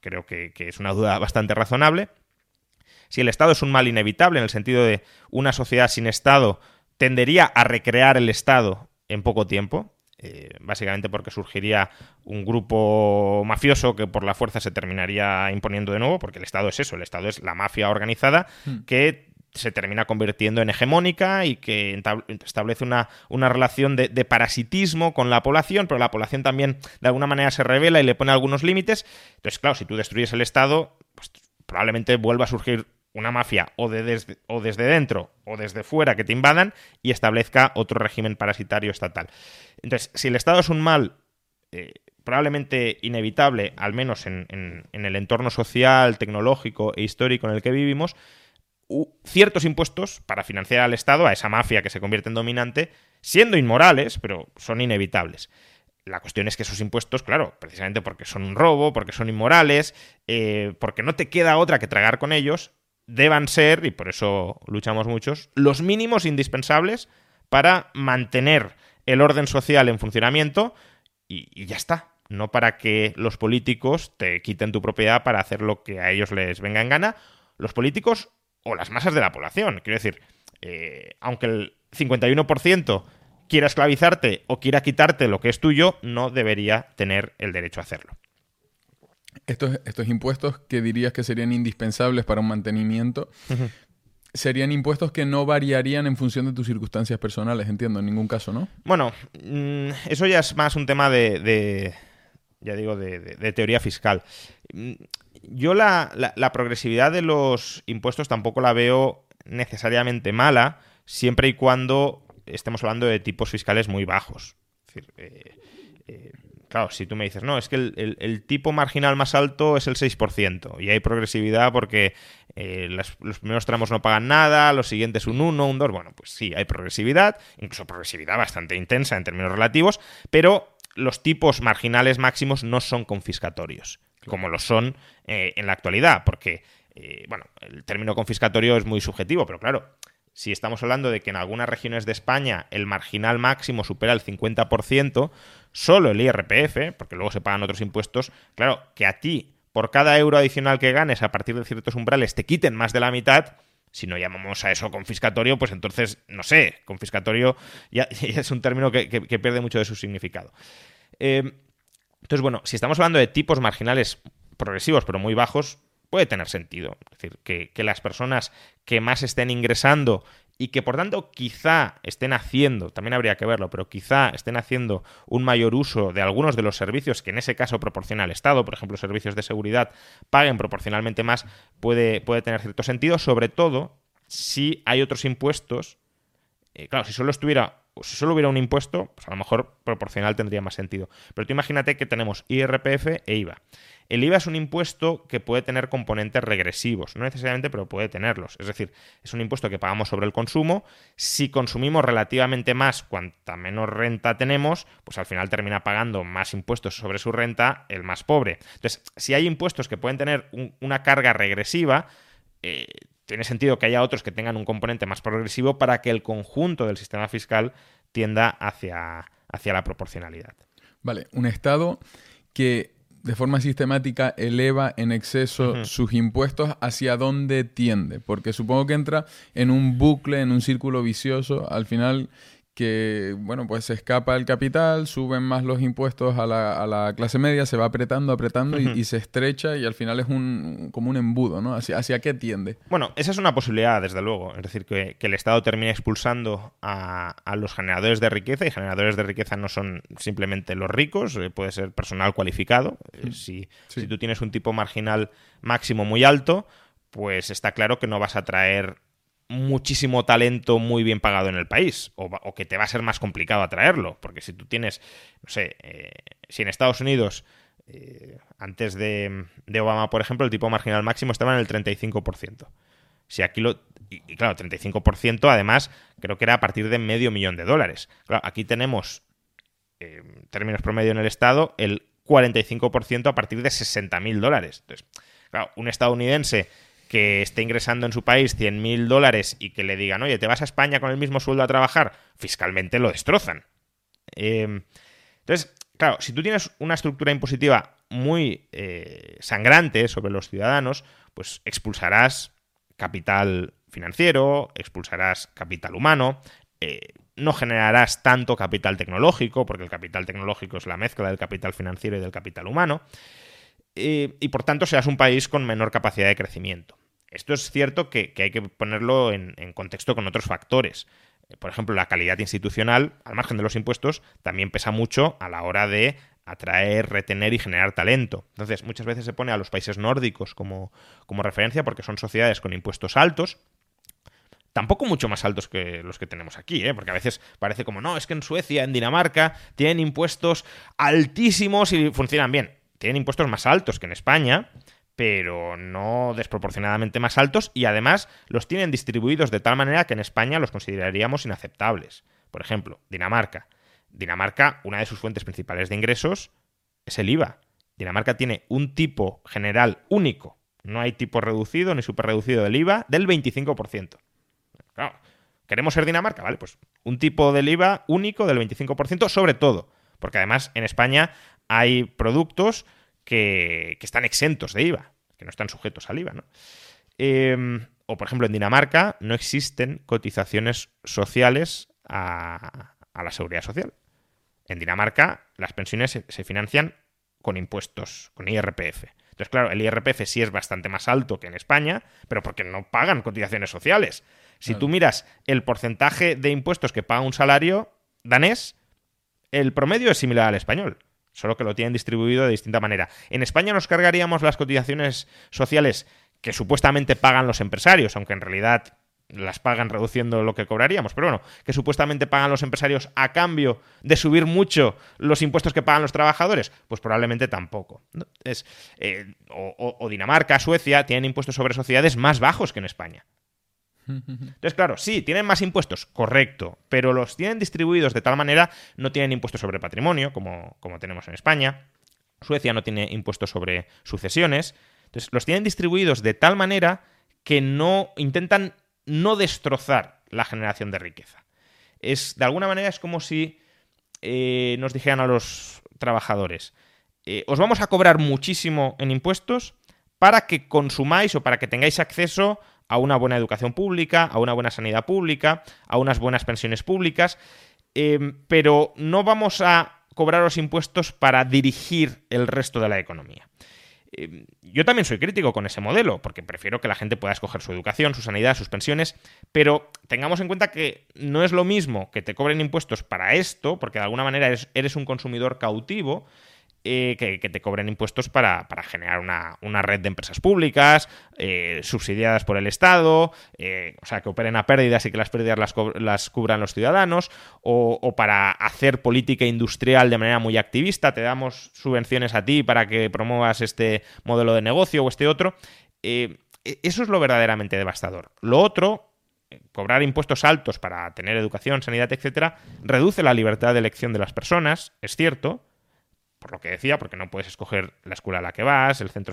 creo que es una duda bastante razonable, si el Estado es un mal inevitable, en el sentido de una sociedad sin Estado tendería a recrear el Estado en poco tiempo, eh, básicamente porque surgiría un grupo mafioso que por la fuerza se terminaría imponiendo de nuevo, porque el Estado es eso, el Estado es la mafia organizada hmm. que se termina convirtiendo en hegemónica y que establece una, una relación de, parasitismo con la población, pero la población también de alguna manera se revela y le pone algunos límites. Entonces, claro, si tú destruyes el Estado, pues probablemente vuelva a surgir una mafia o, de desde, o desde dentro o desde fuera que te invadan y establezca otro régimen parasitario estatal. Entonces, si el Estado es un mal eh, probablemente inevitable, al menos en, el entorno social, tecnológico e histórico en el que vivimos, ciertos impuestos para financiar al Estado, a esa mafia que se convierte en dominante, siendo inmorales, pero son inevitables. La cuestión es que esos impuestos, claro, precisamente porque son un robo, porque son inmorales, eh, porque no te queda otra que tragar con ellos, deban ser, y por eso luchamos muchos, los mínimos indispensables para mantener el orden social en funcionamiento y, ya está. No para que los políticos te quiten tu propiedad para hacer lo que a ellos les venga en gana. Los políticos o las masas de la población. Quiero decir, eh, aunque el 51% quiera esclavizarte o quiera quitarte lo que es tuyo, no debería tener el derecho a hacerlo. Estos, estos impuestos que dirías que serían indispensables para un mantenimiento, serían impuestos que no variarían en función de tus circunstancias personales, entiendo, en ningún caso, ¿no? Bueno, mm, eso ya es más un tema de, ya digo, de, teoría fiscal. Mm, yo la, la, progresividad de los impuestos tampoco la veo necesariamente mala, siempre y cuando estemos hablando de tipos fiscales muy bajos. Es decir, eh, eh, Claro, si tú me dices, no, es que el, tipo marginal más alto es el 6% y hay progresividad porque eh, los primeros tramos no pagan nada, los siguientes un 1, un 2, bueno, pues sí, hay progresividad, incluso progresividad bastante intensa en términos relativos, pero los tipos marginales máximos no son confiscatorios, como lo son eh, en la actualidad, porque, eh, bueno, el término confiscatorio es muy subjetivo, pero claro, si estamos hablando de que en algunas regiones de España el marginal máximo supera el 50%, solo el IRPF, porque luego se pagan otros impuestos, claro, que a ti, por cada euro adicional que ganes a partir de ciertos umbrales, te quiten más de la mitad, si no llamamos a eso confiscatorio, pues entonces, no sé, confiscatorio ya, es un término que, pierde mucho de su significado. Eh, entonces, bueno, si estamos hablando de tipos marginales progresivos pero muy bajos, puede tener sentido. Es decir, que, las personas que más estén ingresando y que por tanto quizá estén haciendo, también habría que verlo, pero quizá estén haciendo un mayor uso de algunos de los servicios que en ese caso proporciona el Estado, por ejemplo, servicios de seguridad, paguen proporcionalmente más, puede, puede tener cierto sentido, sobre todo si hay otros impuestos. Eh, claro, si solo estuviera si solo hubiera un impuesto, pues a lo mejor proporcional tendría más sentido. Pero tú imagínate que tenemos IRPF e IVA. El IVA es un impuesto que puede tener componentes regresivos, no necesariamente, pero puede tenerlos. Es decir, es un impuesto que pagamos sobre el consumo. Si consumimos relativamente más, cuanta menos renta tenemos, pues al final termina pagando más impuestos sobre su renta el más pobre. Entonces, si hay impuestos que pueden tener una carga regresiva, eh, tiene sentido que haya otros que tengan un componente más progresivo para que el conjunto del sistema fiscal tienda hacia, hacia la proporcionalidad. Vale, un Estado que de forma sistemática eleva en exceso sus impuestos, ¿hacia dónde tiende? Porque supongo que entra en un bucle, en un círculo vicioso. Al final que, bueno, pues se escapa el capital, suben más los impuestos a la, a la clase media, se va apretando, apretando y, se estrecha y al final es un, como un embudo, ¿no? ¿Hacia, ¿Hacia qué tiende? Bueno, esa es una posibilidad, desde luego. Es decir, que, el Estado termine expulsando a, a, los generadores de riqueza y generadores de riqueza no son simplemente los ricos, eh, puede ser personal cualificado. Eh, si, si tú tienes un tipo marginal máximo muy alto, pues está claro que no vas a traer muchísimo talento muy bien pagado en el país, o, que te va a ser más complicado atraerlo, porque si tú tienes, no sé, eh, si en Estados Unidos, eh, antes de, Obama, por ejemplo, el tipo marginal máximo estaba en el 35%. Si aquí lo... Y, claro, 35% además creo que era a partir de medio millón de dólares. Claro, aquí tenemos, eh, en términos promedio en el Estado, el 45% a partir de 60.000 dólares. Entonces, claro, un estadounidense que esté ingresando en su país 100.000 dólares y que le digan, oye, te vas a España con el mismo sueldo a trabajar, fiscalmente lo destrozan. Em, entonces, claro, si tú tienes una estructura impositiva muy eh, sangrante sobre los ciudadanos, pues expulsarás capital financiero, expulsarás capital humano, eh, no generarás tanto capital tecnológico, porque el capital tecnológico es la mezcla del capital financiero y del capital humano, eh, y por tanto serás un país con menor capacidad de crecimiento. Esto es cierto que, hay que ponerlo en, contexto con otros factores. Eh, por ejemplo, la calidad institucional, al margen de los impuestos, también pesa mucho a la hora de atraer, retener y generar talento. Entonces, muchas veces se pone a los países nórdicos como, como referencia porque son sociedades con impuestos altos, tampoco mucho más altos que los que tenemos aquí, ¿eh? porque a veces parece como, no, es que en Suecia, en Dinamarca, tienen impuestos altísimos y funcionan bien. Tienen impuestos más altos que en España, pero no desproporcionadamente más altos y además los tienen distribuidos de tal manera que en España los consideraríamos inaceptables. Por ejemplo, Dinamarca. Dinamarca, una de sus fuentes principales de ingresos es el IVA. Dinamarca tiene un tipo general único. No hay tipo reducido ni superreducido del IVA del 25%. Claro, ¿queremos ser Dinamarca? Vale, pues un tipo del IVA único del 25% sobre todo. Porque además en España hay productos que, están exentos de IVA, que no están sujetos al IVA, ¿no? Em, o, por ejemplo, en Dinamarca no existen cotizaciones sociales a, la seguridad social. En Dinamarca las pensiones se, financian con impuestos, con IRPF. Entonces, claro, el IRPF sí es bastante más alto que en España, pero porque no pagan cotizaciones sociales. Si tú miras el porcentaje de impuestos que paga un salario danés, el promedio es similar al español solo que lo tienen distribuido de distinta manera. En España nos cargaríamos las cotizaciones sociales que supuestamente pagan los empresarios, aunque en realidad las pagan reduciendo lo que cobraríamos, pero bueno, que supuestamente pagan los empresarios a cambio de subir mucho los impuestos que pagan los trabajadores, pues probablemente tampoco. Eh, o Dinamarca, Suecia tienen impuestos sobre sociedades más bajos que en España. Entonces, claro, sí, tienen más impuestos, correcto, pero los tienen distribuidos de tal manera, no tienen impuestos sobre patrimonio, como, como tenemos en España. Suecia no tiene impuestos sobre sucesiones. Entonces, los tienen distribuidos de tal manera que no intentan no destrozar la generación de riqueza. Es, de alguna manera es como si eh, nos dijeran a los trabajadores, eh, os vamos a cobrar muchísimo en impuestos para que consumáis o para que tengáis acceso a una buena educación pública, a una buena sanidad pública, a unas buenas pensiones públicas, em, pero no vamos a cobrar los impuestos para dirigir el resto de la economía. Em, yo también soy crítico con ese modelo, porque prefiero que la gente pueda escoger su educación, su sanidad, sus pensiones, pero tengamos en cuenta que no es lo mismo que te cobren impuestos para esto, porque de alguna manera eres, eres un consumidor cautivo, eh, que, te cobren impuestos para, generar una, red de empresas públicas, eh, subsidiadas por el Estado, eh, o sea, que operen a pérdidas y que las pérdidas las, cubran los ciudadanos, o, para hacer política industrial de manera muy activista, te damos subvenciones a ti para que promuevas este modelo de negocio o este otro. E, eso es lo verdaderamente devastador. Lo otro, cobrar impuestos altos para tener educación, sanidad, etcétera, reduce la libertad de elección de las personas, es cierto, por lo que decía, porque no puedes escoger la escuela a la que vas, el centro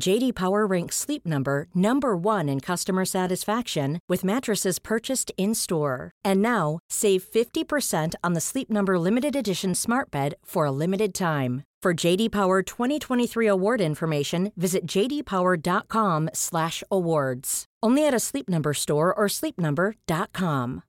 JD Power ranks Sleep Number number 1 in customer satisfaction with mattresses purchased in-store. And now, save 50% on the Sleep Number limited edition Smart Bed for a limited time. For JD Power 2023 award information, visit jdpower.com/awards. Only at a Sleep Number store or sleepnumber.com.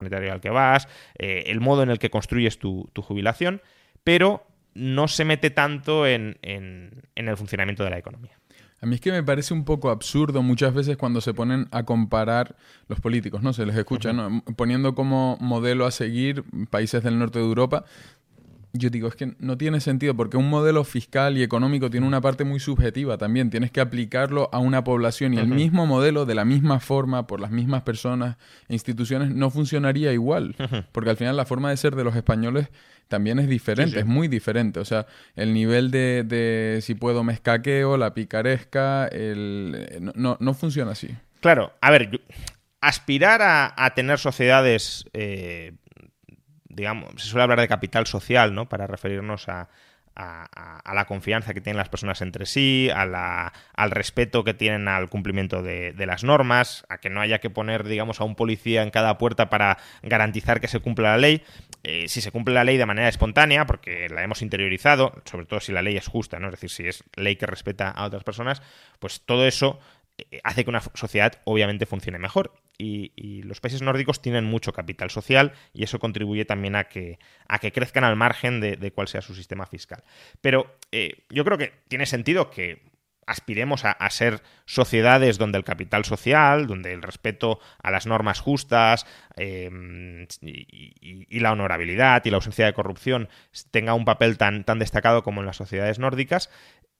Al que vas, eh, el modo en el que construyes tu, tu, jubilación, pero no se mete tanto en, en, en el funcionamiento de la economía. A mí es que me parece un poco absurdo muchas veces cuando se ponen a comparar los políticos, ¿no? Se les escucha, ¿no? Poniendo como modelo a seguir países del norte de Europa, yo digo, es que no tiene sentido porque un modelo fiscal y económico tiene una parte muy subjetiva también. Tienes que aplicarlo a una población y el mismo modelo, de la misma forma, por las mismas personas e instituciones, no funcionaría igual. Porque al final la forma de ser de los españoles también es diferente, es muy diferente. O sea, el nivel de, si puedo me escaqueo, la picaresca, el, no, no, funciona así. Claro, a ver, aspirar a, tener sociedades... Eh, digamos, se suele hablar de capital social, ¿no? Para referirnos a, la confianza que tienen las personas entre sí, al respeto que tienen al cumplimiento de, las normas, a que no haya que poner, digamos, a un policía en cada puerta para garantizar que se cumpla la ley. Eh, si se cumple la ley de manera espontánea, porque la hemos interiorizado, sobre todo si la ley es justa, ¿no? Es decir, si es ley que respeta a otras personas, pues todo eso eh, hace que una sociedad obviamente funcione mejor. Y, los países nórdicos tienen mucho capital social y eso contribuye también a que, a que crezcan al margen de, cuál sea su sistema fiscal. Pero eh, yo creo que tiene sentido que aspiremos a, ser sociedades donde el capital social, donde el respeto a las normas justas em, y, la honorabilidad y la ausencia de corrupción tenga un papel tan, tan destacado como en las sociedades nórdicas,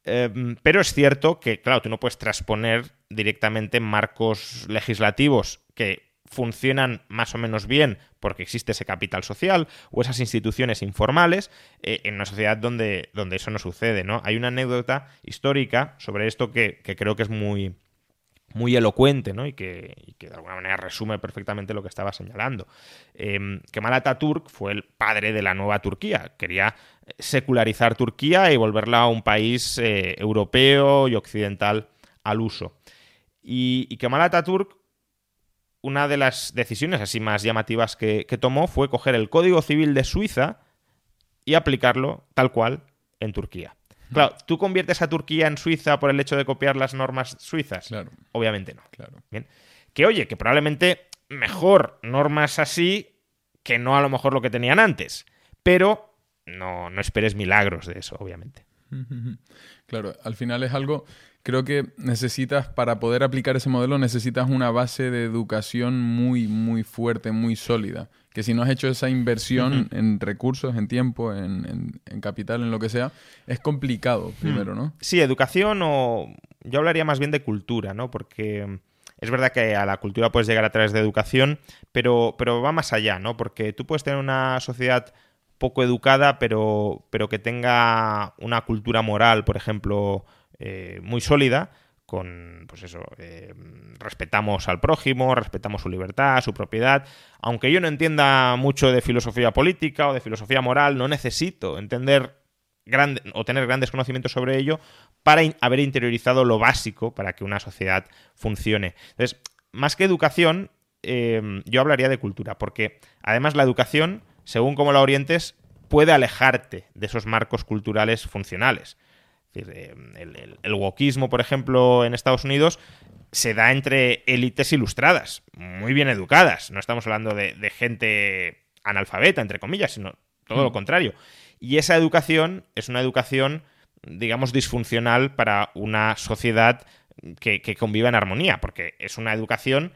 Em, pero es cierto que, claro, tú no puedes transponer directamente marcos legislativos que funcionan más o menos bien porque existe ese capital social o esas instituciones informales eh, en una sociedad donde, donde eso no sucede, ¿no? Hay una anécdota histórica sobre esto que, creo que es muy, muy elocuente ¿no? y, que, de alguna manera resume perfectamente lo que estaba señalando. Eh, Kemal Atatürk fue el padre de la nueva Turquía. Quería secularizar Turquía y volverla a un país eh, europeo y occidental al uso. Y, y Kemal Atatürk una de las decisiones así más llamativas que, que tomó fue coger el Código Civil de Suiza y aplicarlo tal cual en Turquía. Claro, ¿tú conviertes a Turquía en Suiza por el hecho de copiar las normas suizas? Claro. Obviamente no. Claro. Bien. Que oye, que probablemente mejor normas así que no a lo mejor lo que tenían antes. Pero no, no esperes milagros de eso, obviamente. Claro, al final es algo, creo que necesitas, para poder aplicar ese modelo, necesitas una base de educación muy, muy fuerte, muy sólida. Que si no has hecho esa inversión en recursos, en tiempo, en, en- en capital, en lo que sea, es complicado primero, ¿no? Sí, educación o yo hablaría más bien de cultura, ¿no? Porque mm, es verdad que a la cultura puedes llegar a través de educación, pero, pero va más allá, ¿no? Porque tú puedes tener una sociedad poco educada, pero, pero que tenga una cultura moral, por ejemplo, eh, muy sólida, con, pues eso, eh, respetamos al prójimo, respetamos su libertad, su propiedad. Aunque yo no entienda mucho de filosofía política o de filosofía moral, no necesito entender grande, o tener grandes conocimientos sobre ello para haber interiorizado lo básico para que una sociedad funcione. Entonces, más que educación, eh, yo hablaría de cultura, porque además la educación, según cómo la orientes, puede alejarte de esos marcos culturales funcionales. Es decir, eh, el, el- el wokismo, por ejemplo, en Estados Unidos se da entre élites ilustradas, muy bien educadas. No estamos hablando de, de gente analfabeta, entre comillas, sino todo lo contrario. Y esa educación es una educación, digamos, disfuncional para una sociedad que, que conviva en armonía, porque es una educación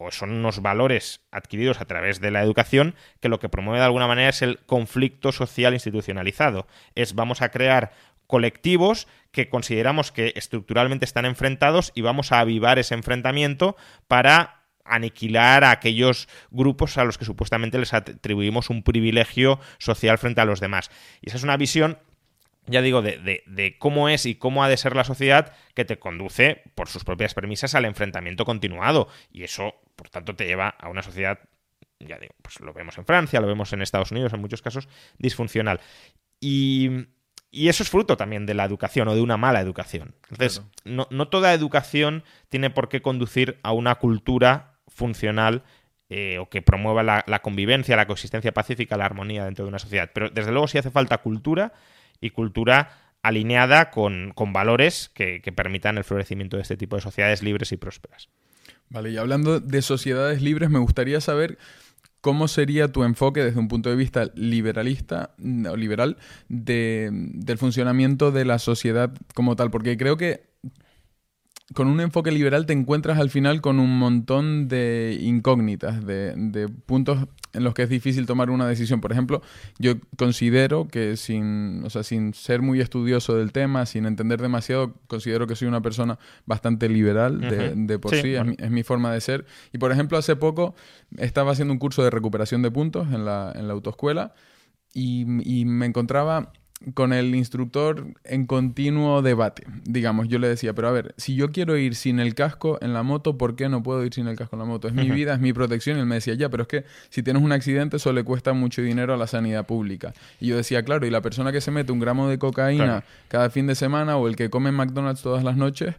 o son unos valores adquiridos a través de la educación que lo que promueve de alguna manera es el conflicto social institucionalizado. Es vamos a crear colectivos que consideramos que estructuralmente están enfrentados y vamos a avivar ese enfrentamiento para aniquilar a aquellos grupos a los que supuestamente les atribuimos un privilegio social frente a los demás. Y esa es una visión ya digo, de, de- cómo es y cómo ha de ser la sociedad que te conduce, por sus propias premisas, al enfrentamiento continuado. Y eso, por tanto, te lleva a una sociedad, ya digo, pues lo vemos en Francia, lo vemos en Estados Unidos, en muchos casos, disfuncional. Y, y eso es fruto también de la educación o de una mala educación. Entonces, no, no toda educación tiene por qué conducir a una cultura funcional eh, o que promueva la, la convivencia, la coexistencia pacífica, la armonía dentro de una sociedad. Pero desde luego sí hace falta cultura y cultura alineada con, con valores que, que permitan el florecimiento de este tipo de sociedades libres y prósperas. Vale, y hablando de sociedades libres, me gustaría saber cómo sería tu enfoque desde un punto de vista liberalista mm, o liberal de- del funcionamiento de la sociedad como tal, porque creo que con un enfoque liberal te encuentras al final con un montón de incógnitas, de, de puntos en los que es difícil tomar una decisión. Por ejemplo, yo considero que sin, o sea, sin ser muy estudioso del tema, sin entender demasiado, considero que soy una persona bastante liberal de, por Sí, sí, es, mi, es mi forma de ser. Y por ejemplo, hace poco estaba haciendo un curso de recuperación de puntos en la, en la autoescuela y, y me encontraba con el instructor en continuo debate. Digamos, yo le decía, pero a ver, si yo quiero ir sin el casco en la moto, ¿por qué no puedo ir sin el casco en la moto? Es mi vida, es mi protección. Y él me decía, ya, pero es que si tienes un accidente, eso le cuesta mucho dinero a la sanidad pública. Y yo decía, claro, y la persona que se mete un gramo de cocaína Claro. cada fin de semana o el que come en McDonald's todas las noches,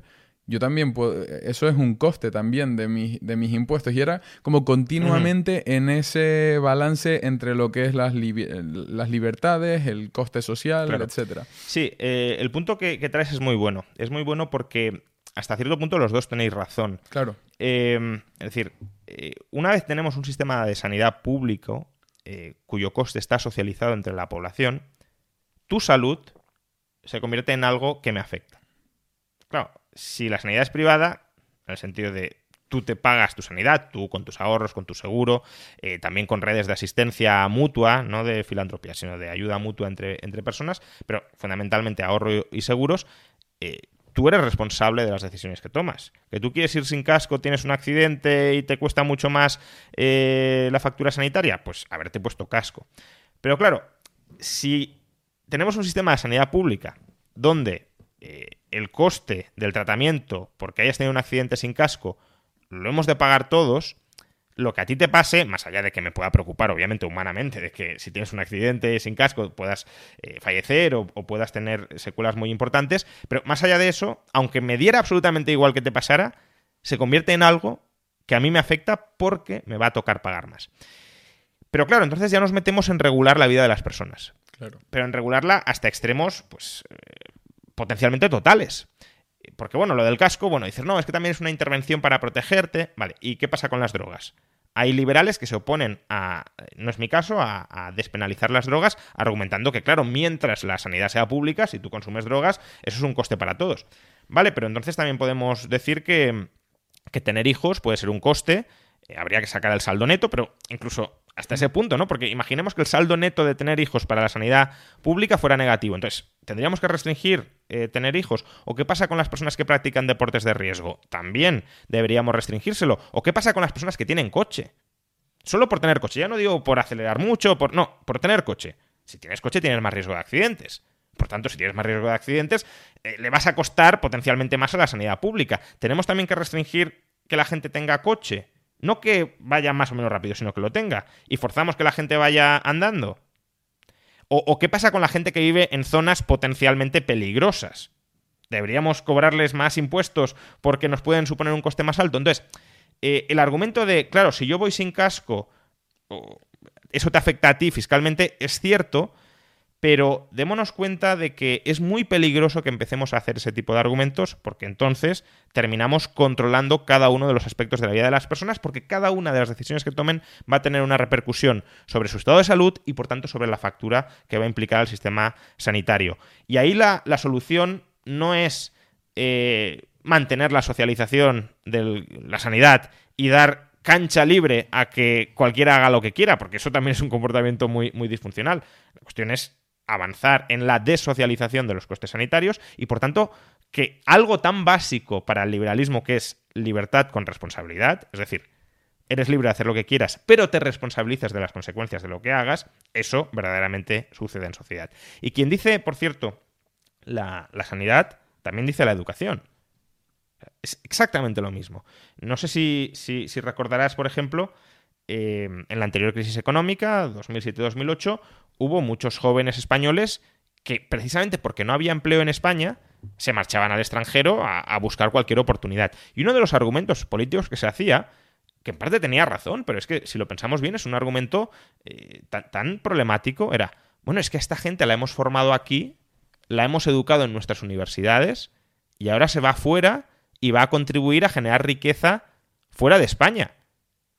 yo también puedo, eso es un coste también de mis, de mis impuestos. Y era como continuamente en ese balance entre lo que es las, las libertades, el coste social, Claro. etcétera. Sí, eh, el punto que, que traes es muy bueno. Es muy bueno porque hasta cierto punto los dos tenéis razón. Claro. Eh, es decir, eh, una vez tenemos un sistema de sanidad público eh, cuyo coste está socializado entre la población, tu salud se convierte en algo que me afecta. Claro, si la sanidad es privada, en el sentido de tú te pagas tu sanidad, tú con tus ahorros, con tu seguro, eh, también con redes de asistencia mutua, no de filantropía, sino de ayuda mutua entre, entre personas, pero fundamentalmente ahorro y- seguros, eh, tú eres responsable de las decisiones que tomas. Que tú quieres ir sin casco, tienes un accidente y te cuesta mucho más eh, la factura sanitaria, pues haberte puesto casco. Pero claro, si tenemos un sistema de sanidad pública donde eh, el coste del tratamiento porque hayas tenido un accidente sin casco lo hemos de pagar todos, lo que a ti te pase, más allá de que me pueda preocupar, obviamente, humanamente, de que si tienes un accidente sin casco puedas eh, fallecer o, o puedas tener secuelas muy importantes, pero más allá de eso, aunque me diera absolutamente igual que te pasara, se convierte en algo que a mí me afecta porque me va a tocar pagar más. Pero claro, entonces ya nos metemos en regular la vida de las personas. Claro. Pero en regularla hasta extremos, pues, eh, potencialmente totales. Porque, bueno, lo del casco, bueno, dices, no, es que también es una intervención para protegerte. Vale, ¿y qué pasa con las drogas? Hay liberales que se oponen a, no es mi caso, a, a, despenalizar las drogas, argumentando que, claro, mientras la sanidad sea pública, si tú consumes drogas, eso es un coste para todos. Vale, pero entonces también podemos decir que, que tener hijos puede ser un coste, eh, habría que sacar el saldo neto, pero incluso hasta ese punto, ¿no? Porque imaginemos que el saldo neto de tener hijos para la sanidad pública fuera negativo. Entonces, ¿tendríamos que restringir eh, tener hijos? ¿O qué pasa con las personas que practican deportes de riesgo? También deberíamos restringírselo. ¿O qué pasa con las personas que tienen coche? Solo por tener coche. Ya no digo por acelerar mucho, por. No, por tener coche. Si tienes coche, tienes más riesgo de accidentes. Por tanto, si tienes más riesgo de accidentes, eh, le vas a costar potencialmente más a la sanidad pública. Tenemos también que restringir que la gente tenga coche. No que vaya más o menos rápido, sino que lo tenga. Y forzamos que la gente vaya andando. O, qué pasa con la gente que vive en zonas potencialmente peligrosas. ¿Deberíamos cobrarles más impuestos porque nos pueden suponer un coste más alto? Entonces, eh, el argumento de, claro, si yo voy sin casco, eso te afecta a ti fiscalmente, es cierto, pero démonos cuenta de que es muy peligroso que empecemos a hacer ese tipo de argumentos porque entonces terminamos controlando cada uno de los aspectos de la vida de las personas porque cada una de las decisiones que tomen va a tener una repercusión sobre su estado de salud y por tanto sobre la factura que va a implicar al sistema sanitario. Y ahí la, la solución no es eh, mantener la socialización de la sanidad y dar cancha libre a que cualquiera haga lo que quiera, porque eso también es un comportamiento muy, muy disfuncional. La cuestión es avanzar en la desocialización de los costes sanitarios y, por tanto, que algo tan básico para el liberalismo que es libertad con responsabilidad, es decir, eres libre de hacer lo que quieras, pero te responsabilizas de las consecuencias de lo que hagas, eso verdaderamente sucede en sociedad. Y quien dice, por cierto, la, sanidad, también dice la educación. Es exactamente lo mismo. No sé si recordarás, por ejemplo, eh, en la anterior crisis económica, 2007-2008, hubo muchos jóvenes españoles que precisamente porque no había empleo en España, se marchaban al extranjero a, buscar cualquier oportunidad. Y uno de los argumentos políticos que se hacía, que en parte tenía razón, pero es que si lo pensamos bien es un argumento eh, tan, tan problemático, era, bueno, es que a esta gente la hemos formado aquí, la hemos educado en nuestras universidades, y ahora se va fuera y va a contribuir a generar riqueza fuera de España.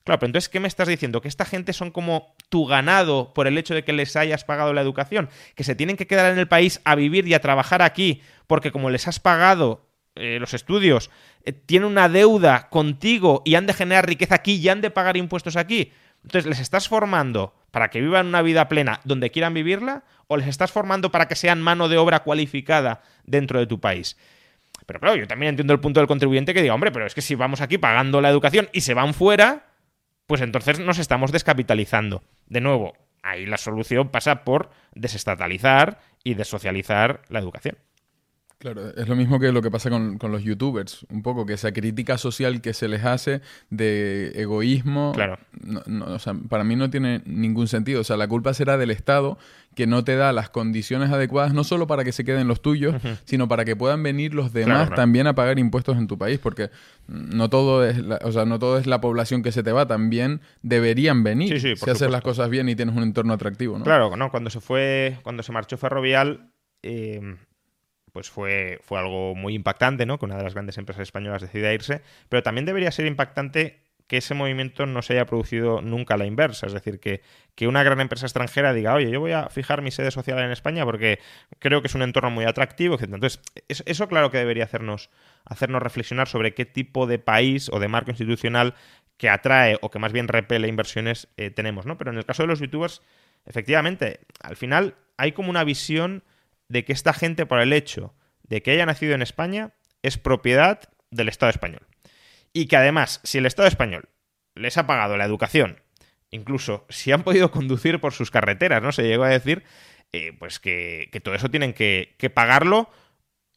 Claro, pero entonces, ¿qué me estás diciendo? ¿Que esta gente son como tu ganado por el hecho de que les hayas pagado la educación? ¿Que se tienen que quedar en el país a vivir y a trabajar aquí porque como les has pagado eh, los estudios, eh, tienen una deuda contigo y han de generar riqueza aquí y han de pagar impuestos aquí? Entonces, ¿les estás formando para que vivan una vida plena donde quieran vivirla? ¿O les estás formando para que sean mano de obra cualificada dentro de tu país? Pero claro, yo también entiendo el punto del contribuyente que diga, hombre, pero es que si vamos aquí pagando la educación y se van fuera, pues entonces nos estamos descapitalizando. De nuevo, ahí la solución pasa por desestatalizar y desocializar la educación. Claro, es lo mismo que lo que pasa con, con, los youtubers, un poco, que esa crítica social que se les hace de egoísmo, claro. no, no, o sea, para mí no tiene ningún sentido. O sea, la culpa será del Estado que no te da las condiciones adecuadas, no solo para que se queden los tuyos, uh -huh. sino para que puedan venir los demás Claro, claro. también a pagar impuestos en tu país, porque no todo es, la, o sea, no todo es la población que se te va, también deberían venir Sí, sí, si por haces supuesto. las cosas bien y tienes un entorno atractivo, ¿no? Claro, no, cuando se fue, cuando se marchó Ferrovial, eh, pues fue, fue algo muy impactante, ¿no? Que una de las grandes empresas españolas decida irse, pero también debería ser impactante que ese movimiento no se haya producido nunca a la inversa, es decir, que, que una gran empresa extranjera diga, oye, yo voy a fijar mi sede social en España porque creo que es un entorno muy atractivo, etc. Entonces, eso, claro que debería hacernos, hacernos reflexionar sobre qué tipo de país o de marco institucional que atrae o que más bien repele inversiones eh, tenemos, ¿no? Pero en el caso de los youtubers, efectivamente, al final hay como una visión de que esta gente, por el hecho de que haya nacido en España, es propiedad del Estado español. Y que además, si el Estado español les ha pagado la educación, incluso si han podido conducir por sus carreteras, ¿no? Se llegó a decir, eh, pues que, que, todo eso tienen que, que pagarlo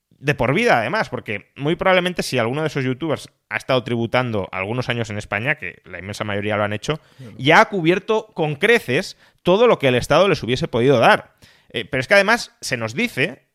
de por vida, además, porque muy probablemente si alguno de esos youtubers ha estado tributando algunos años en España, que la inmensa mayoría lo han hecho, ya ha cubierto con creces todo lo que el Estado les hubiese podido dar. Eh, pero es que además se nos dice,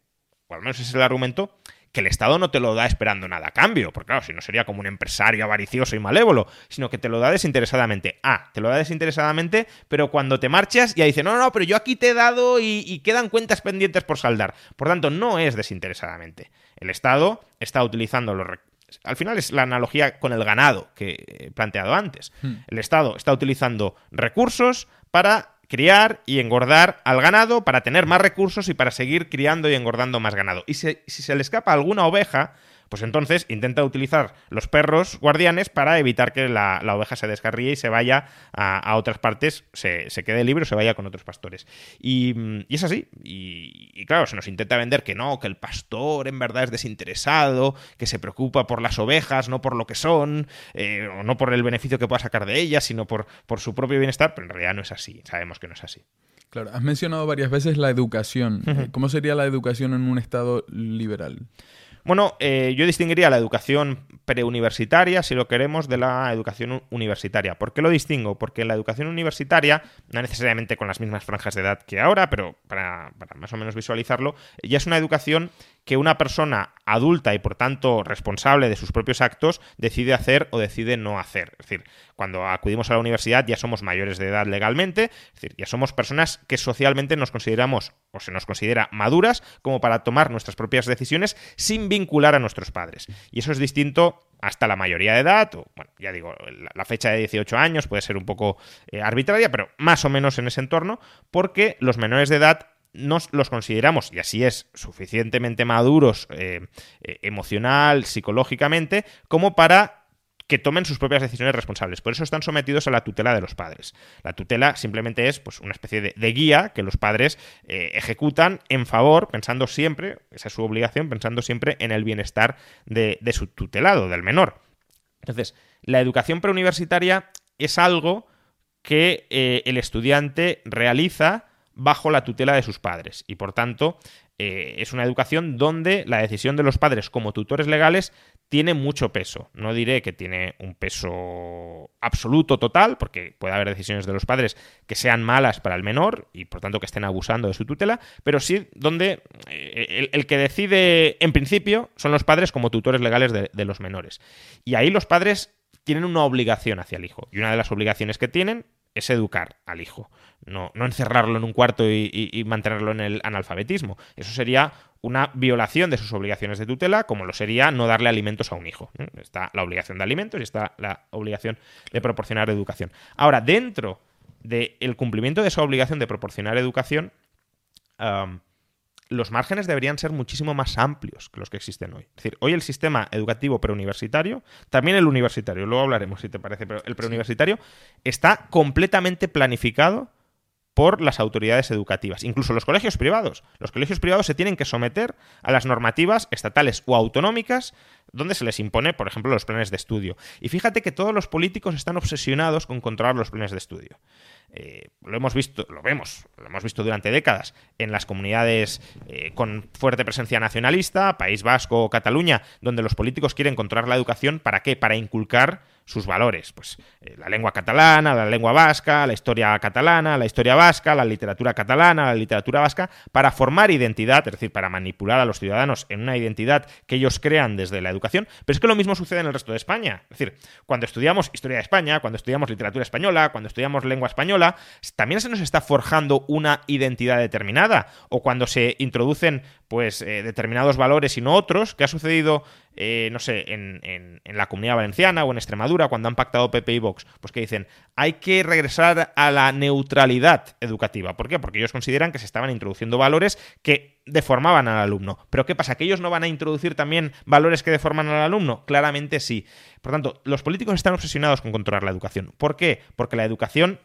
o al menos es el argumento, que el Estado no te lo da esperando nada a cambio, porque claro, si no sería como un empresario avaricioso y malévolo, sino que te lo da desinteresadamente. Ah, te lo da desinteresadamente, pero cuando te marchas ya dice, no, no, pero yo aquí te he dado y, y quedan cuentas pendientes por saldar. Por tanto, no es desinteresadamente. El Estado está utilizando los recursos al final es la analogía con el ganado que he planteado antes. El Estado está utilizando recursos para criar y engordar al ganado, para tener más recursos y para seguir criando y engordando más ganado. Y si, si se le escapa alguna oveja, pues entonces intenta utilizar los perros guardianes para evitar que la, oveja se descarríe y se vaya a, otras partes, se, quede libre o se vaya con otros pastores. Y, es así. Y, claro, se nos intenta vender que no, que el pastor en verdad es desinteresado, que se preocupa por las ovejas, no por lo que son, eh, o no por el beneficio que pueda sacar de ellas, sino por, por su propio bienestar, pero en realidad no es así. Sabemos que no es así. Claro, has mencionado varias veces la educación. ¿Cómo sería la educación en un Estado liberal? Bueno, eh, yo distinguiría la educación preuniversitaria, si lo queremos, de la educación universitaria. ¿Por qué lo distingo? Porque la educación universitaria, no necesariamente con las mismas franjas de edad que ahora, pero para, para más o menos visualizarlo, ya es una educación que una persona adulta y por tanto responsable de sus propios actos decide hacer o decide no hacer. Es decir, cuando acudimos a la universidad ya somos mayores de edad legalmente, es decir, ya somos personas que socialmente nos consideramos o se nos considera maduras como para tomar nuestras propias decisiones sin vincular a nuestros padres. Y eso es distinto hasta la mayoría de edad, o, bueno, ya digo, la fecha de 18 años puede ser un poco eh, arbitraria, pero más o menos en ese entorno, porque los menores de edad nos los consideramos, y así es, suficientemente maduros eh, eh, emocional, psicológicamente, como para que tomen sus propias decisiones responsables. Por eso están sometidos a la tutela de los padres. La tutela simplemente es pues, una especie de, guía que los padres eh, ejecutan en favor, pensando siempre, esa es su obligación, pensando siempre en el bienestar de, de su tutelado, del menor. Entonces, la educación preuniversitaria es algo que el estudiante realiza bajo la tutela de sus padres y por tanto eh, es una educación donde la decisión de los padres como tutores legales tiene mucho peso. No diré que tiene un peso absoluto total, porque puede haber decisiones de los padres que sean malas para el menor y por tanto que estén abusando de su tutela, pero sí donde eh, el, que decide en principio son los padres como tutores legales de los menores. Y ahí los padres tienen una obligación hacia el hijo. Y una de las obligaciones que tienen es educar al hijo, no, no encerrarlo en un cuarto y, mantenerlo en el analfabetismo. Eso sería una violación de sus obligaciones de tutela, como lo sería no darle alimentos a un hijo. Está la obligación de alimentos y está la obligación de proporcionar educación. Ahora, dentro del cumplimiento de esa obligación de proporcionar educación, los márgenes deberían ser muchísimo más amplios que los que existen hoy. Es decir, hoy el sistema educativo preuniversitario, también el universitario, luego hablaremos si te parece, pero el preuniversitario está completamente planificado por las autoridades educativas, incluso los colegios privados. Los colegios privados se tienen que someter a las normativas estatales o autonómicas donde se les impone, por ejemplo, los planes de estudio. Y fíjate que todos los políticos están obsesionados con controlar los planes de estudio. Eh, lo hemos visto, lo vemos, lo hemos visto durante décadas en las comunidades eh, con fuerte presencia nacionalista, País Vasco o Cataluña, donde los políticos quieren controlar la educación, ¿para qué? Para inculcar sus valores, pues eh, la lengua catalana, la lengua vasca, la historia catalana, la historia vasca, la literatura catalana, la literatura vasca, para formar identidad, es decir, para manipular a los ciudadanos en una identidad que ellos crean desde la educación, pero es que lo mismo sucede en el resto de España, es decir, cuando estudiamos historia de España, cuando estudiamos literatura española, cuando estudiamos lengua española, también se nos está forjando una identidad determinada, o cuando se introducen pues eh, determinados valores y no otros, que ha sucedido eh, no sé, en, en, la comunidad valenciana o en Extremadura, cuando han pactado PP y Vox, pues que dicen, hay que regresar a la neutralidad educativa. ¿Por qué? Porque ellos consideran que se estaban introduciendo valores que deformaban al alumno. Pero ¿qué pasa? ¿Que ellos no van a introducir también valores que deforman al alumno? Claramente sí. Por tanto, los políticos están obsesionados con controlar la educación. ¿Por qué? Porque la educación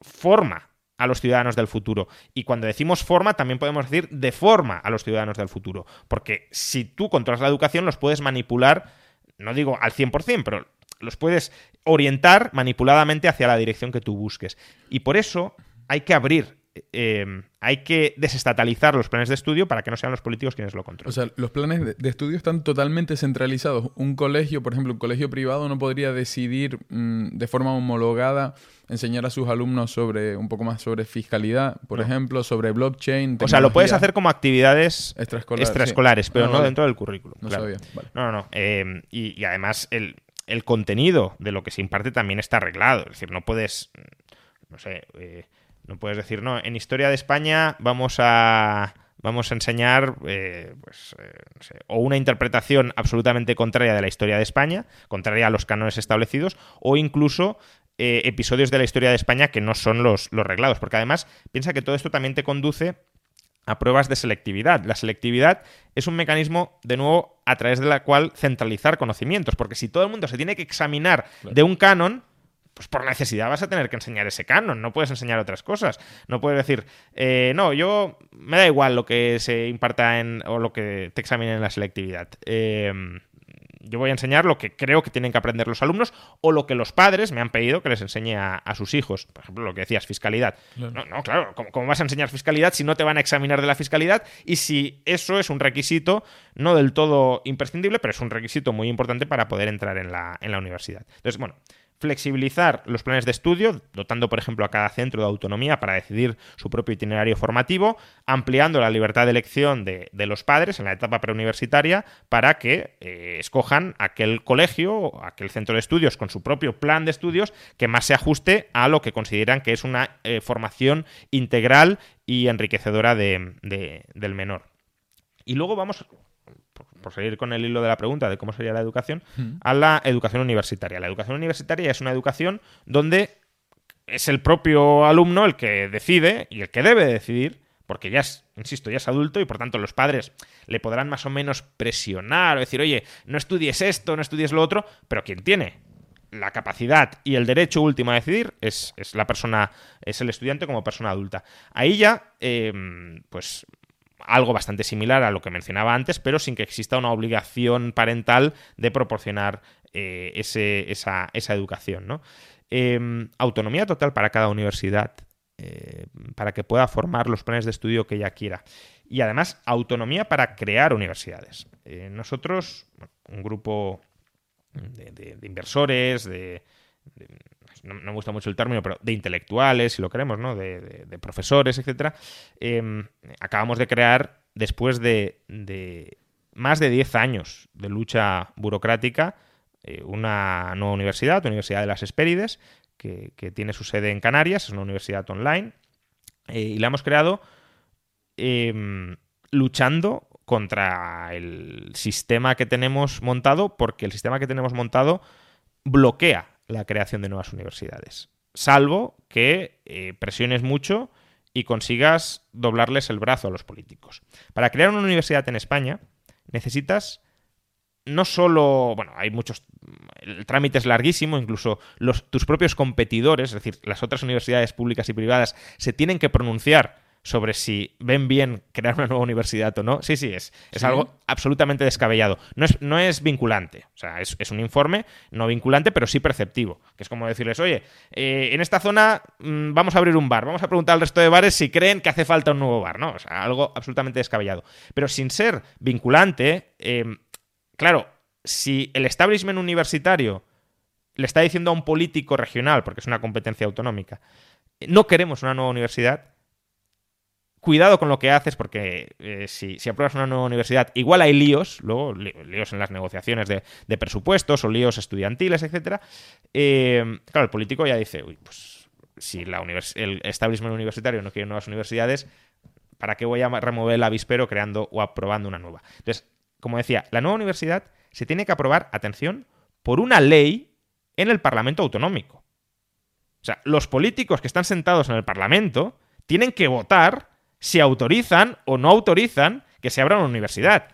forma a los ciudadanos del futuro. Y cuando decimos forma, también podemos decir de forma a los ciudadanos del futuro. Porque si tú controlas la educación, los puedes manipular, no digo al 100%, pero los puedes orientar manipuladamente hacia la dirección que tú busques. Y por eso hay que abrir eh, hay que desestatalizar los planes de estudio para que no sean los políticos quienes lo controlen. O sea, los planes de, de estudio están totalmente centralizados. Un colegio, por ejemplo, un colegio privado no podría decidir mm, de forma homologada enseñar a sus alumnos sobre un poco más sobre fiscalidad, por ejemplo, sobre blockchain. o sea, lo puedes hacer como actividades Extraescolares, extraescolares, sí. pero no vale. dentro del currículum. No claro. sabía, vale. No, no, no. Eh, y, y además el, el contenido de lo que se imparte también está arreglado. Es decir, no puedes, no sé, eh, no puedes decir, no, en historia de España vamos a vamos a enseñar eh, pues, eh, no sé, o una interpretación absolutamente contraria de la historia de España, contraria a los cánones establecidos, o incluso eh, episodios de la historia de España que no son los, los reglados. Porque además piensa que todo esto también te conduce a pruebas de selectividad. La selectividad es un mecanismo, de nuevo, a través de la cual centralizar conocimientos, porque si todo el mundo se tiene que examinar de un canon, pues por necesidad vas a tener que enseñar ese canon, no puedes enseñar otras cosas. No puedes decir, eh, no, yo me da igual lo que se imparta en, o lo que te examinen en la selectividad. Eh, yo voy a enseñar lo que creo que tienen que aprender los alumnos o lo que los padres me han pedido que les enseñe a, a sus hijos. Por ejemplo, lo que decías, fiscalidad. No, no, claro, ¿cómo, cómo vas a enseñar fiscalidad si no te van a examinar de la fiscalidad? Y si eso es un requisito, no del todo imprescindible, pero es un requisito muy importante para poder entrar en la, en la universidad. Entonces, bueno, flexibilizar los planes de estudio, dotando, por ejemplo, a cada centro de autonomía para decidir su propio itinerario formativo, ampliando la libertad de elección de, los padres en la etapa preuniversitaria para que eh, escojan aquel colegio o aquel centro de estudios con su propio plan de estudios que más se ajuste a lo que consideran que es una eh, formación integral y enriquecedora de- de- del menor. Y luego vamos por- seguir con el hilo de la pregunta de cómo sería la educación, a la educación universitaria. La educación universitaria es una educación donde es el propio alumno el que decide y el que debe decidir, porque ya es, insisto, ya es adulto y por tanto los padres le podrán más o menos presionar o decir, oye, no estudies esto, no estudies lo otro, pero quien tiene la capacidad y el derecho último a decidir es, es la persona, es el estudiante como persona adulta. Ahí ya, eh, pues algo bastante similar a lo que mencionaba antes, pero sin que exista una obligación parental de proporcionar eh, esa, esa educación. ¿no? Eh, autonomía total para cada universidad, eh, para que pueda formar los planes de estudio que ella quiera. Y además, autonomía para crear universidades. Eh, nosotros, un grupo de, inversores, de- no, me gusta mucho el término, pero de intelectuales, si lo queremos, ¿no? De, profesores, etcétera, eh, acabamos de crear, después de, más de 10 años de lucha burocrática, eh, una nueva universidad, la Universidad de las Hespérides, que, tiene su sede en Canarias, es una universidad online, eh, y la hemos creado eh, luchando contra el sistema que tenemos montado, porque el sistema que tenemos montado bloquea la creación de nuevas universidades. Salvo que eh, presiones mucho y consigas doblarles el brazo a los políticos. Para crear una universidad en España necesitas no solo, bueno, hay muchos, el trámite es larguísimo, incluso tus propios competidores, es decir, las otras universidades públicas y privadas, se tienen que pronunciar sobre si ven bien crear una nueva universidad o no. Sí, sí, es, es Sí. algo absolutamente descabellado. No es, no es vinculante, o sea, es, es un informe no vinculante, pero sí perceptivo, que es como decirles, oye, eh, en esta zona mm, vamos a abrir un bar, vamos a preguntar al resto de bares si creen que hace falta un nuevo bar, ¿no? O sea, algo absolutamente descabellado. Pero sin ser vinculante, eh, claro, si el establishment universitario le está diciendo a un político regional, porque es una competencia autonómica, no queremos una nueva universidad, cuidado con lo que haces, porque eh, si, apruebas una nueva universidad, igual hay líos, luego líos en las negociaciones de, presupuestos o líos estudiantiles, etcétera. Eh, claro, el político ya dice, uy, pues si el establishment universitario no quiere nuevas universidades, ¿para qué voy a remover el avispero creando o aprobando una nueva? Entonces, como decía, la nueva universidad se tiene que aprobar, atención, por una ley en el Parlamento Autonómico. O sea, los políticos que están sentados en el Parlamento tienen que votar si autorizan o no autorizan que se abra una universidad.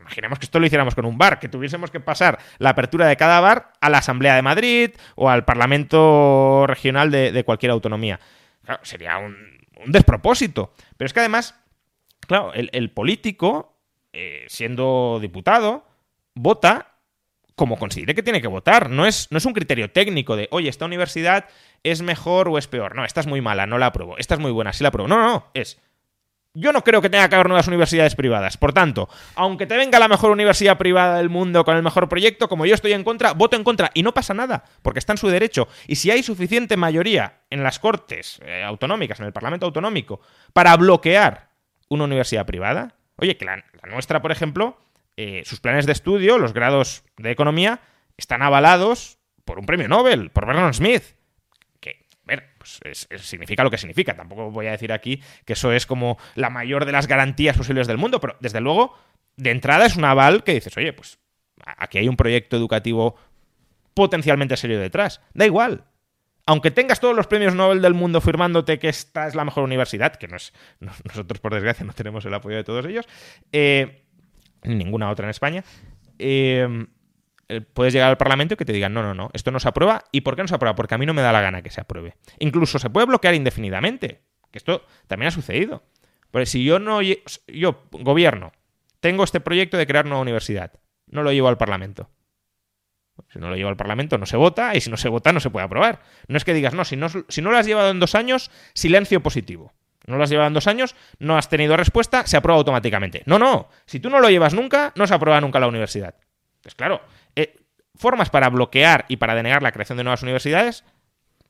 Imaginemos que esto lo hiciéramos con un bar, que tuviésemos que pasar la apertura de cada bar a la Asamblea de Madrid o al Parlamento regional de, de cualquier autonomía. Claro, sería un, despropósito. Pero es que además, claro, el, el político, eh, siendo diputado, vota como considere que tiene que votar. No es, no es un criterio técnico de, oye, esta universidad es mejor o es peor. No, esta es muy mala, no la apruebo. Esta es muy buena, sí la apruebo. No, no, no. Es, yo no creo que tenga que haber nuevas universidades privadas. Por tanto, aunque te venga la mejor universidad privada del mundo con el mejor proyecto, como yo estoy en contra, voto en contra. Y no pasa nada, porque está en su derecho. Y si hay suficiente mayoría en las cortes eh, autonómicas, en el Parlamento autonómico, para bloquear una universidad privada, oye, que la, nuestra, por ejemplo, eh, sus planes de estudio, los grados de economía, están avalados por un premio Nobel, por Vernon Smith pues significa lo que significa. Tampoco voy a decir aquí que eso es como la mayor de las garantías posibles del mundo, pero desde luego, de entrada es un aval que dices, oye, pues aquí hay un proyecto educativo potencialmente serio detrás. Da igual. Aunque tengas todos los premios Nobel del mundo firmándote que esta es la mejor universidad, que no es. Nosotros, por desgracia, no tenemos el apoyo de todos ellos. Eh, ninguna otra en España. Eh, puedes llegar al Parlamento y que te digan, no, no, no, esto no se aprueba. ¿Y por qué no se aprueba? Porque a mí no me da la gana que se apruebe. Incluso se puede bloquear indefinidamente, que esto también ha sucedido. Porque si yo no, yo, gobierno, tengo este proyecto de crear una universidad, no lo llevo al Parlamento. Si no lo llevo al Parlamento no se vota y si no se vota no se puede aprobar. No es que digas, no, si no, si no lo has llevado en dos años, silencio positivo. No lo has llevado en dos años, no has tenido respuesta, se aprueba automáticamente. No, no. Si tú no lo llevas nunca, no se aprueba nunca la universidad. Pues claro, eh, formas para bloquear y para denegar la creación de nuevas universidades,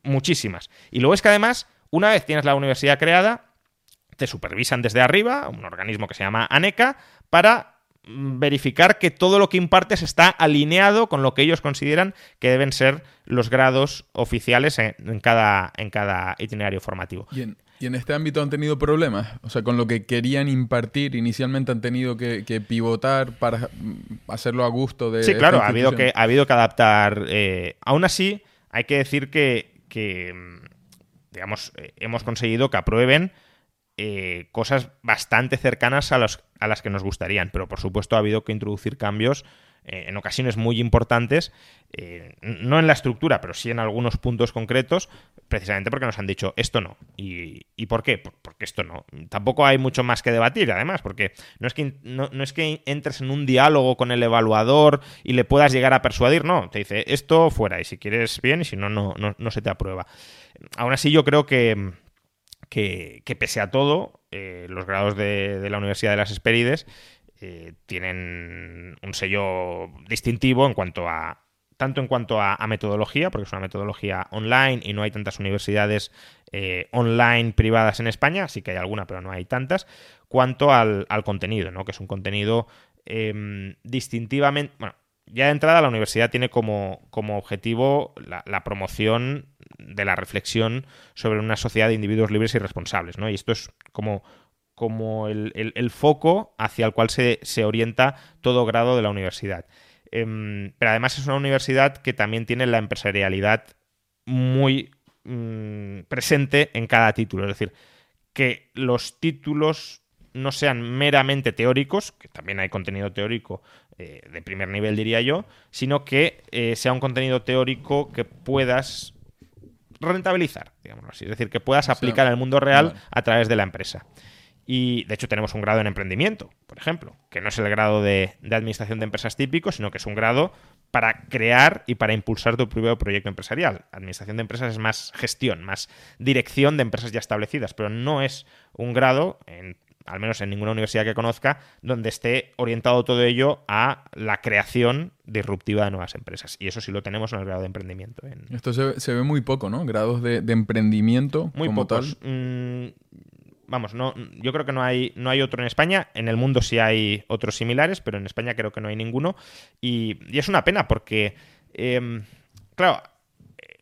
muchísimas. Y luego es que además, una vez tienes la universidad creada, te supervisan desde arriba, un organismo que se llama ANECA, para mm, verificar que todo lo que impartes está alineado con lo que ellos consideran que deben ser los grados oficiales en, cada, en cada itinerario formativo. ¿Y en este ámbito han tenido problemas? O sea, con lo que querían impartir, inicialmente han tenido que, pivotar para mm, hacerlo a gusto de... Sí, claro, ha habido, que, ha habido que adaptar. Eh, aún así, hay que decir que, mm, digamos, eh, hemos conseguido que aprueben eh, cosas bastante cercanas a, los, a las que nos gustarían, pero por supuesto ha habido que introducir cambios eh, en ocasiones muy importantes, eh, no en la estructura, pero sí en algunos puntos concretos, precisamente porque nos han dicho esto no. ¿Y, por qué? Porque esto no. Tampoco hay mucho más que debatir, además, porque no es, que, no, es que entres en un diálogo con el evaluador y le puedas llegar a persuadir, no, te dice esto fuera y si quieres bien y si no, no, no, se te aprueba. Aún así yo creo que, que, pese a todo, eh, los grados de, de la Universidad de las Esperides eh, tienen un sello distintivo en cuanto a tanto en cuanto a, metodología, porque es una metodología online y no hay tantas universidades eh, online privadas en España, sí que hay alguna, pero no hay tantas, cuanto al, contenido, ¿no? que es un contenido em, distintivamente... Bueno, ya de entrada la universidad tiene como, como objetivo la, la, promoción de la reflexión sobre una sociedad de individuos libres y responsables, ¿no? Y esto es como como el, foco hacia el cual se, orienta todo grado de la universidad. Em, pero además es una universidad que también tiene la empresarialidad muy mm, presente en cada título. Es decir, que los títulos no sean meramente teóricos, que también hay contenido teórico eh, de primer nivel, diría yo, sino que eh, sea un contenido teórico que puedas rentabilizar, digamos así. Es decir, que puedas aplicar al mundo real a través de la empresa. Y de hecho tenemos un grado en emprendimiento, por ejemplo, que no es el grado de, administración de empresas típico, sino que es un grado para crear y para impulsar tu propio proyecto empresarial. Administración de empresas es más gestión, más dirección de empresas ya establecidas, pero no es un grado, al menos en ninguna universidad que conozca, donde esté orientado todo ello a la creación disruptiva de nuevas empresas. Y eso sí lo tenemos en el grado de emprendimiento. Esto se, ve muy poco, ¿no? Grados de, emprendimiento muy como pocos. tal. Mm, vamos, no, yo creo que no hay, no hay otro en España. En el mundo sí hay otros similares, pero en España creo que no hay ninguno. Y, es una pena porque, em, claro, eh,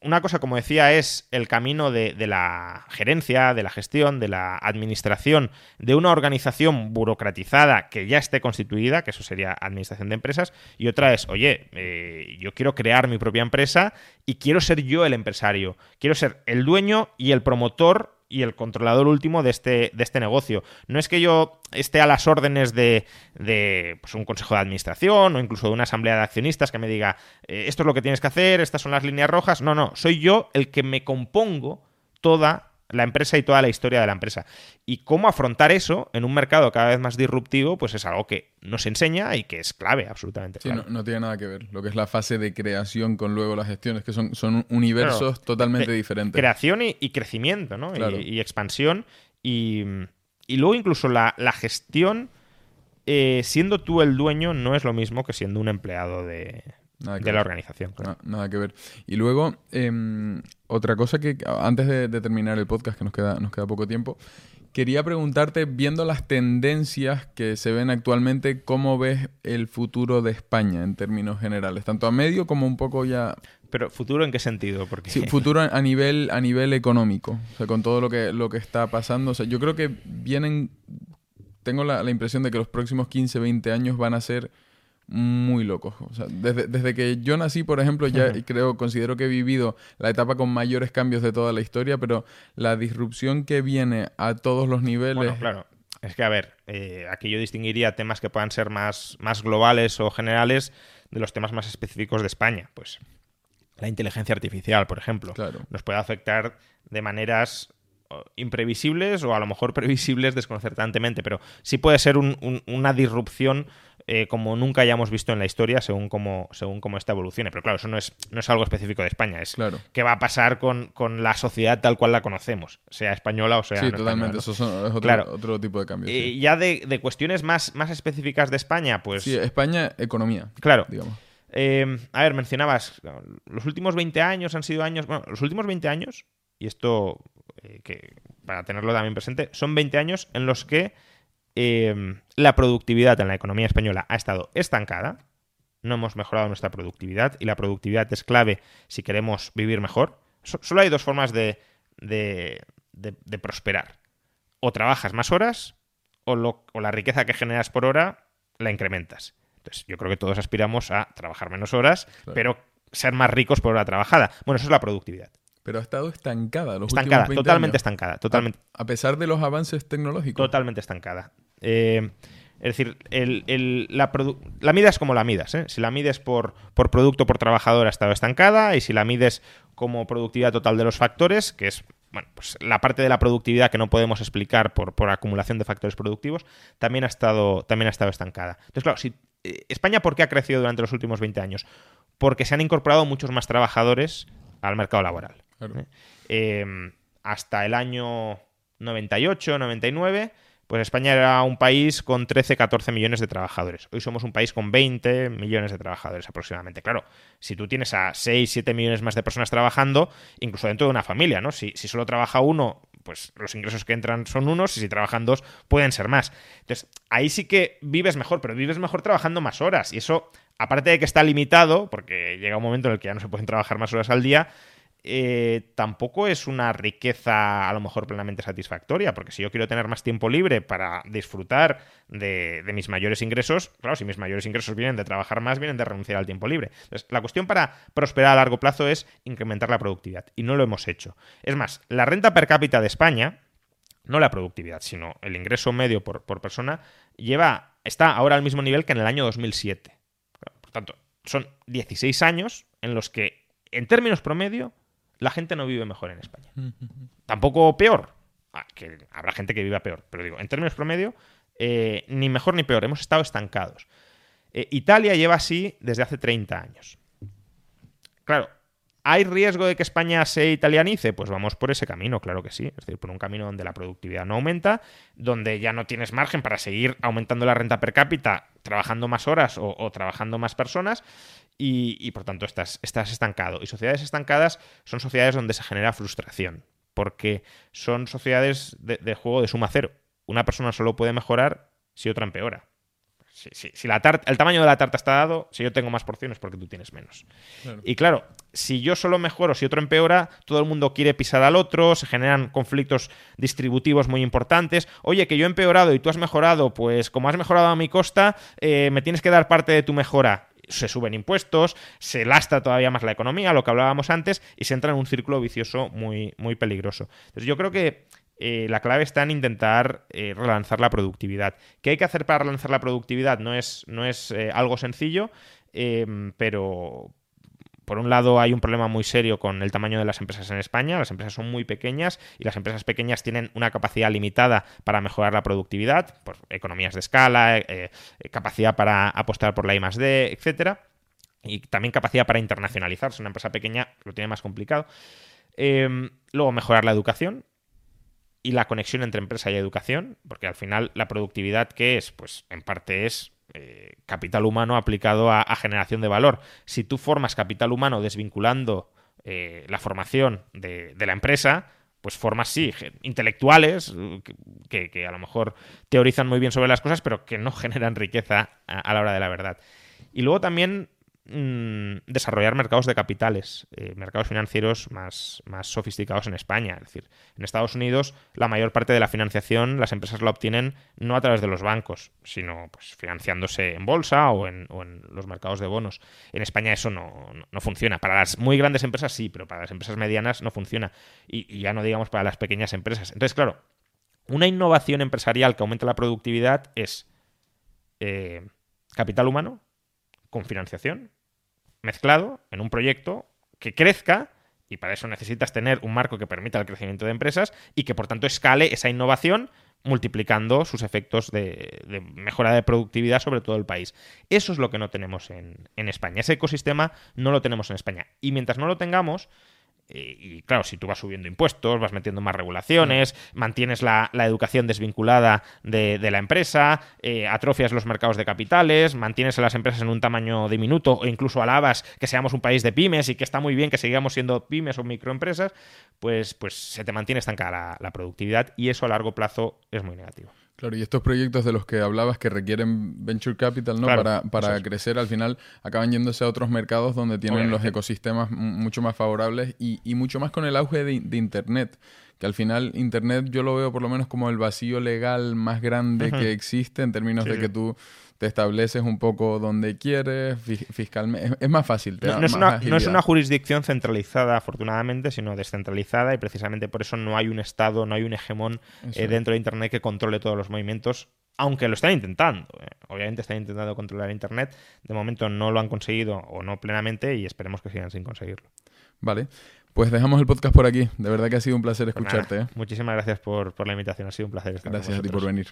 una cosa, como decía, es el camino de, la gerencia, de la gestión, de la administración de una organización burocratizada que ya esté constituida, que eso sería administración de empresas, y otra es, oye, eh, yo quiero crear mi propia empresa y quiero ser yo el empresario, quiero ser el dueño y el promotor y el controlador último de este, de este negocio. No es que yo esté a las órdenes de, de pues, un consejo de administración o incluso de una asamblea de accionistas que me diga eh, esto es lo que tienes que hacer, estas son las líneas rojas. No, no, soy yo el que me compongo toda la empresa y toda la historia de la empresa. Y cómo afrontar eso en un mercado cada vez más disruptivo, pues es algo que nos enseña y que es clave, absolutamente. Sí, no, tiene nada que ver. Lo que es la fase de creación con luego las gestiones, que son, son universos totalmente diferentes. Creación y, crecimiento, ¿no? Y, expansión. Y, luego incluso la, gestión, eh, siendo tú el dueño, no es lo mismo que siendo un empleado de, de la organización. nada que ver. Y luego, em, otra cosa que antes de, terminar el podcast, que nos queda, nos queda poco tiempo, quería preguntarte, viendo las tendencias que se ven actualmente, ¿cómo ves el futuro de España en términos generales? Tanto a medio como un poco ya... Pero futuro en qué sentido? Porque... Sí, futuro a nivel, a nivel económico, o sea, con todo lo que, lo que está pasando. O sea, yo creo que vienen, tengo la, la impresión de que los próximos 15, 20 años van a ser muy locos. O sea, desde, que yo nací, por ejemplo, ya creo, considero que he vivido la etapa con mayores cambios de toda la historia, pero la disrupción que viene a todos los niveles. Bueno, claro. Es que, a ver, eh, aquí yo distinguiría temas que puedan ser más, más globales o generales de los temas más específicos de España. Pues la inteligencia artificial, por ejemplo, nos puede afectar de maneras imprevisibles o a lo mejor previsibles desconcertantemente, pero sí puede ser una disrupción eh, como nunca hayamos visto en la historia según cómo, según cómo esta evolucione. Pero claro, eso no es, no es algo específico de España, es claro. qué va a pasar con, la sociedad tal cual la conocemos, sea española o sea... Sí, totalmente, eso es otro, tipo de cambios. Y ya de, cuestiones más, más específicas de España, pues... Sí, España, economía. Claro. Digamos. Eh, a ver, mencionabas, los últimos 20 años han sido años, bueno, los últimos 20 años, y esto eh, que para tenerlo también presente, son 20 años en los que eh, la productividad en la economía española ha estado estancada, no hemos mejorado nuestra productividad y la productividad es clave si queremos vivir mejor. solo hay dos formas de, de, prosperar. O trabajas más horas o, la riqueza que generas por hora la incrementas. Entonces, yo creo que todos aspiramos a trabajar menos horas, pero ser más ricos por hora trabajada. Bueno, eso es la productividad. Pero ha estado estancada los estancada, últimos 20 totalmente estancada. Totalmente. A, pesar de los avances tecnológicos. Totalmente estancada. Eh, es decir, la, la, midas como la midas. ¿eh? Si la mides por, por producto por trabajador ha estado estancada y si la mides como productividad total de los factores, que es bueno, pues la parte de la productividad que no podemos explicar por, por acumulación de factores productivos, también ha, estado, también ha estado estancada. Entonces, claro, si, eh, España, ¿por qué ha crecido durante los últimos 20 años? Porque se han incorporado muchos más trabajadores al mercado laboral. Em, hasta el año 98, 99, pues España era un país con 13, 14 millones de trabajadores. Hoy somos un país con 20 millones de trabajadores aproximadamente. Claro, si tú tienes a 6, 7 millones más de personas trabajando, incluso dentro de una familia, ¿no? Si, si solo trabaja uno, pues los ingresos que entran son unos y si trabajan dos pueden ser más. Entonces, ahí sí que vives mejor, pero vives mejor trabajando más horas. Y eso, aparte de que está limitado, porque llega un momento en el que ya no se pueden trabajar más horas al día, eh, tampoco es una riqueza a lo mejor plenamente satisfactoria, porque si yo quiero tener más tiempo libre para disfrutar de, mis mayores ingresos, claro, si mis mayores ingresos vienen de trabajar más, vienen de renunciar al tiempo libre. Entonces, la cuestión para prosperar a largo plazo es incrementar la productividad, y no lo hemos hecho. Es más, la renta per cápita de España, no la productividad, sino el ingreso medio por, por persona, lleva, está ahora al mismo nivel que en el año 2007. Por tanto, son 16 años en los que, en términos promedio, la gente no vive mejor en España. Tampoco peor, ah, que habrá gente que viva peor, pero digo, en términos promedio, eh, ni mejor ni peor, hemos estado estancados. Eh, Italia lleva así desde hace 30 años. Claro, ¿hay riesgo de que España se italianice? Pues vamos por ese camino, claro que sí. Es decir, por un camino donde la productividad no aumenta, donde ya no tienes margen para seguir aumentando la renta per cápita trabajando más horas o trabajando más personas y, por tanto estás, estás estancado. Y sociedades estancadas son sociedades donde se genera frustración, porque son sociedades de, juego de suma cero. Una persona solo puede mejorar si otra empeora. Si, la el tamaño de la tarta está dado, si yo tengo más porciones porque tú tienes menos. Y claro, si yo solo mejoro, si otro empeora, todo el mundo quiere pisar al otro, se generan conflictos distributivos muy importantes. Oye, que yo he empeorado y tú has mejorado, pues como has mejorado a mi costa, eh, me tienes que dar parte de tu mejora se suben impuestos, se lastra todavía más la economía, lo que hablábamos antes, y se entra en un círculo vicioso muy, muy peligroso. Entonces yo creo que eh, la clave está en intentar eh, relanzar la productividad. ¿Qué hay que hacer para relanzar la productividad? No es, no es eh, algo sencillo, pero por un lado hay un problema muy serio con el tamaño de las empresas en España, las empresas son muy pequeñas y las empresas pequeñas tienen una capacidad limitada para mejorar la productividad, por economías de escala, eh, eh, capacidad para apostar por la I D, etcétera, y también capacidad para internacionalizarse. Una empresa pequeña lo tiene más complicado. Em, luego mejorar la educación, y la conexión entre empresa y educación, porque al final la productividad, ¿qué es? Pues en parte es eh, capital humano aplicado a, generación de valor. Si tú formas capital humano desvinculando eh, la formación de, la empresa, pues formas, sí, intelectuales, que, a lo mejor teorizan muy bien sobre las cosas, pero que no generan riqueza a la hora de la verdad. Y luego también Mm, desarrollar mercados de capitales, eh, mercados financieros más, más sofisticados en España. Es decir, en Estados Unidos la mayor parte de la financiación las empresas la obtienen no a través de los bancos, sino pues, financiándose en bolsa o en, los mercados de bonos. En España eso no, funciona. Para las muy grandes empresas sí, pero para las empresas medianas no funciona. Y, ya no digamos para las pequeñas empresas. Entonces, claro, una innovación empresarial que aumente la productividad es eh, capital humano, con financiación, mezclado en un proyecto que crezca y para eso necesitas tener un marco que permita el crecimiento de empresas y que por tanto escale esa innovación multiplicando sus efectos de, mejora de productividad sobre todo el país. Eso es lo que no tenemos en, España. Ese ecosistema no lo tenemos en España. Y mientras no lo tengamos, y claro, si tú vas subiendo impuestos, vas metiendo más regulaciones, mantienes la, educación desvinculada de, la empresa, eh, atrofias los mercados de capitales, mantienes a las empresas en un tamaño diminuto o incluso alabas que seamos un país de pymes y que está muy bien que sigamos siendo pymes o microempresas, pues, pues se te mantiene estancada la productividad y eso a largo plazo es muy negativo. Claro, y estos proyectos de los que hablabas que requieren venture capital, ¿no? para, para crecer, al final acaban yéndose a otros mercados donde tienen los ecosistemas mucho más favorables y, y mucho más con el auge de, de, Internet. Que al final Internet yo lo veo por lo menos como el vacío legal más grande que existe en términos de que tú te estableces un poco donde quieres, fiscalmente. Es, más fácil. no, es una, jurisdicción centralizada, afortunadamente, sino descentralizada y precisamente por eso no hay un Estado, no hay un hegemón eh, dentro de Internet que controle todos los movimientos, aunque lo están intentando. Eh. Obviamente están intentando controlar Internet. De momento no lo han conseguido o no plenamente y esperemos que sigan sin conseguirlo. Vale. Pues dejamos el podcast por aquí. De verdad que ha sido un placer pues escucharte. ¿eh? Muchísimas gracias por, la invitación. Ha sido un placer estar Gracias a ti por venir.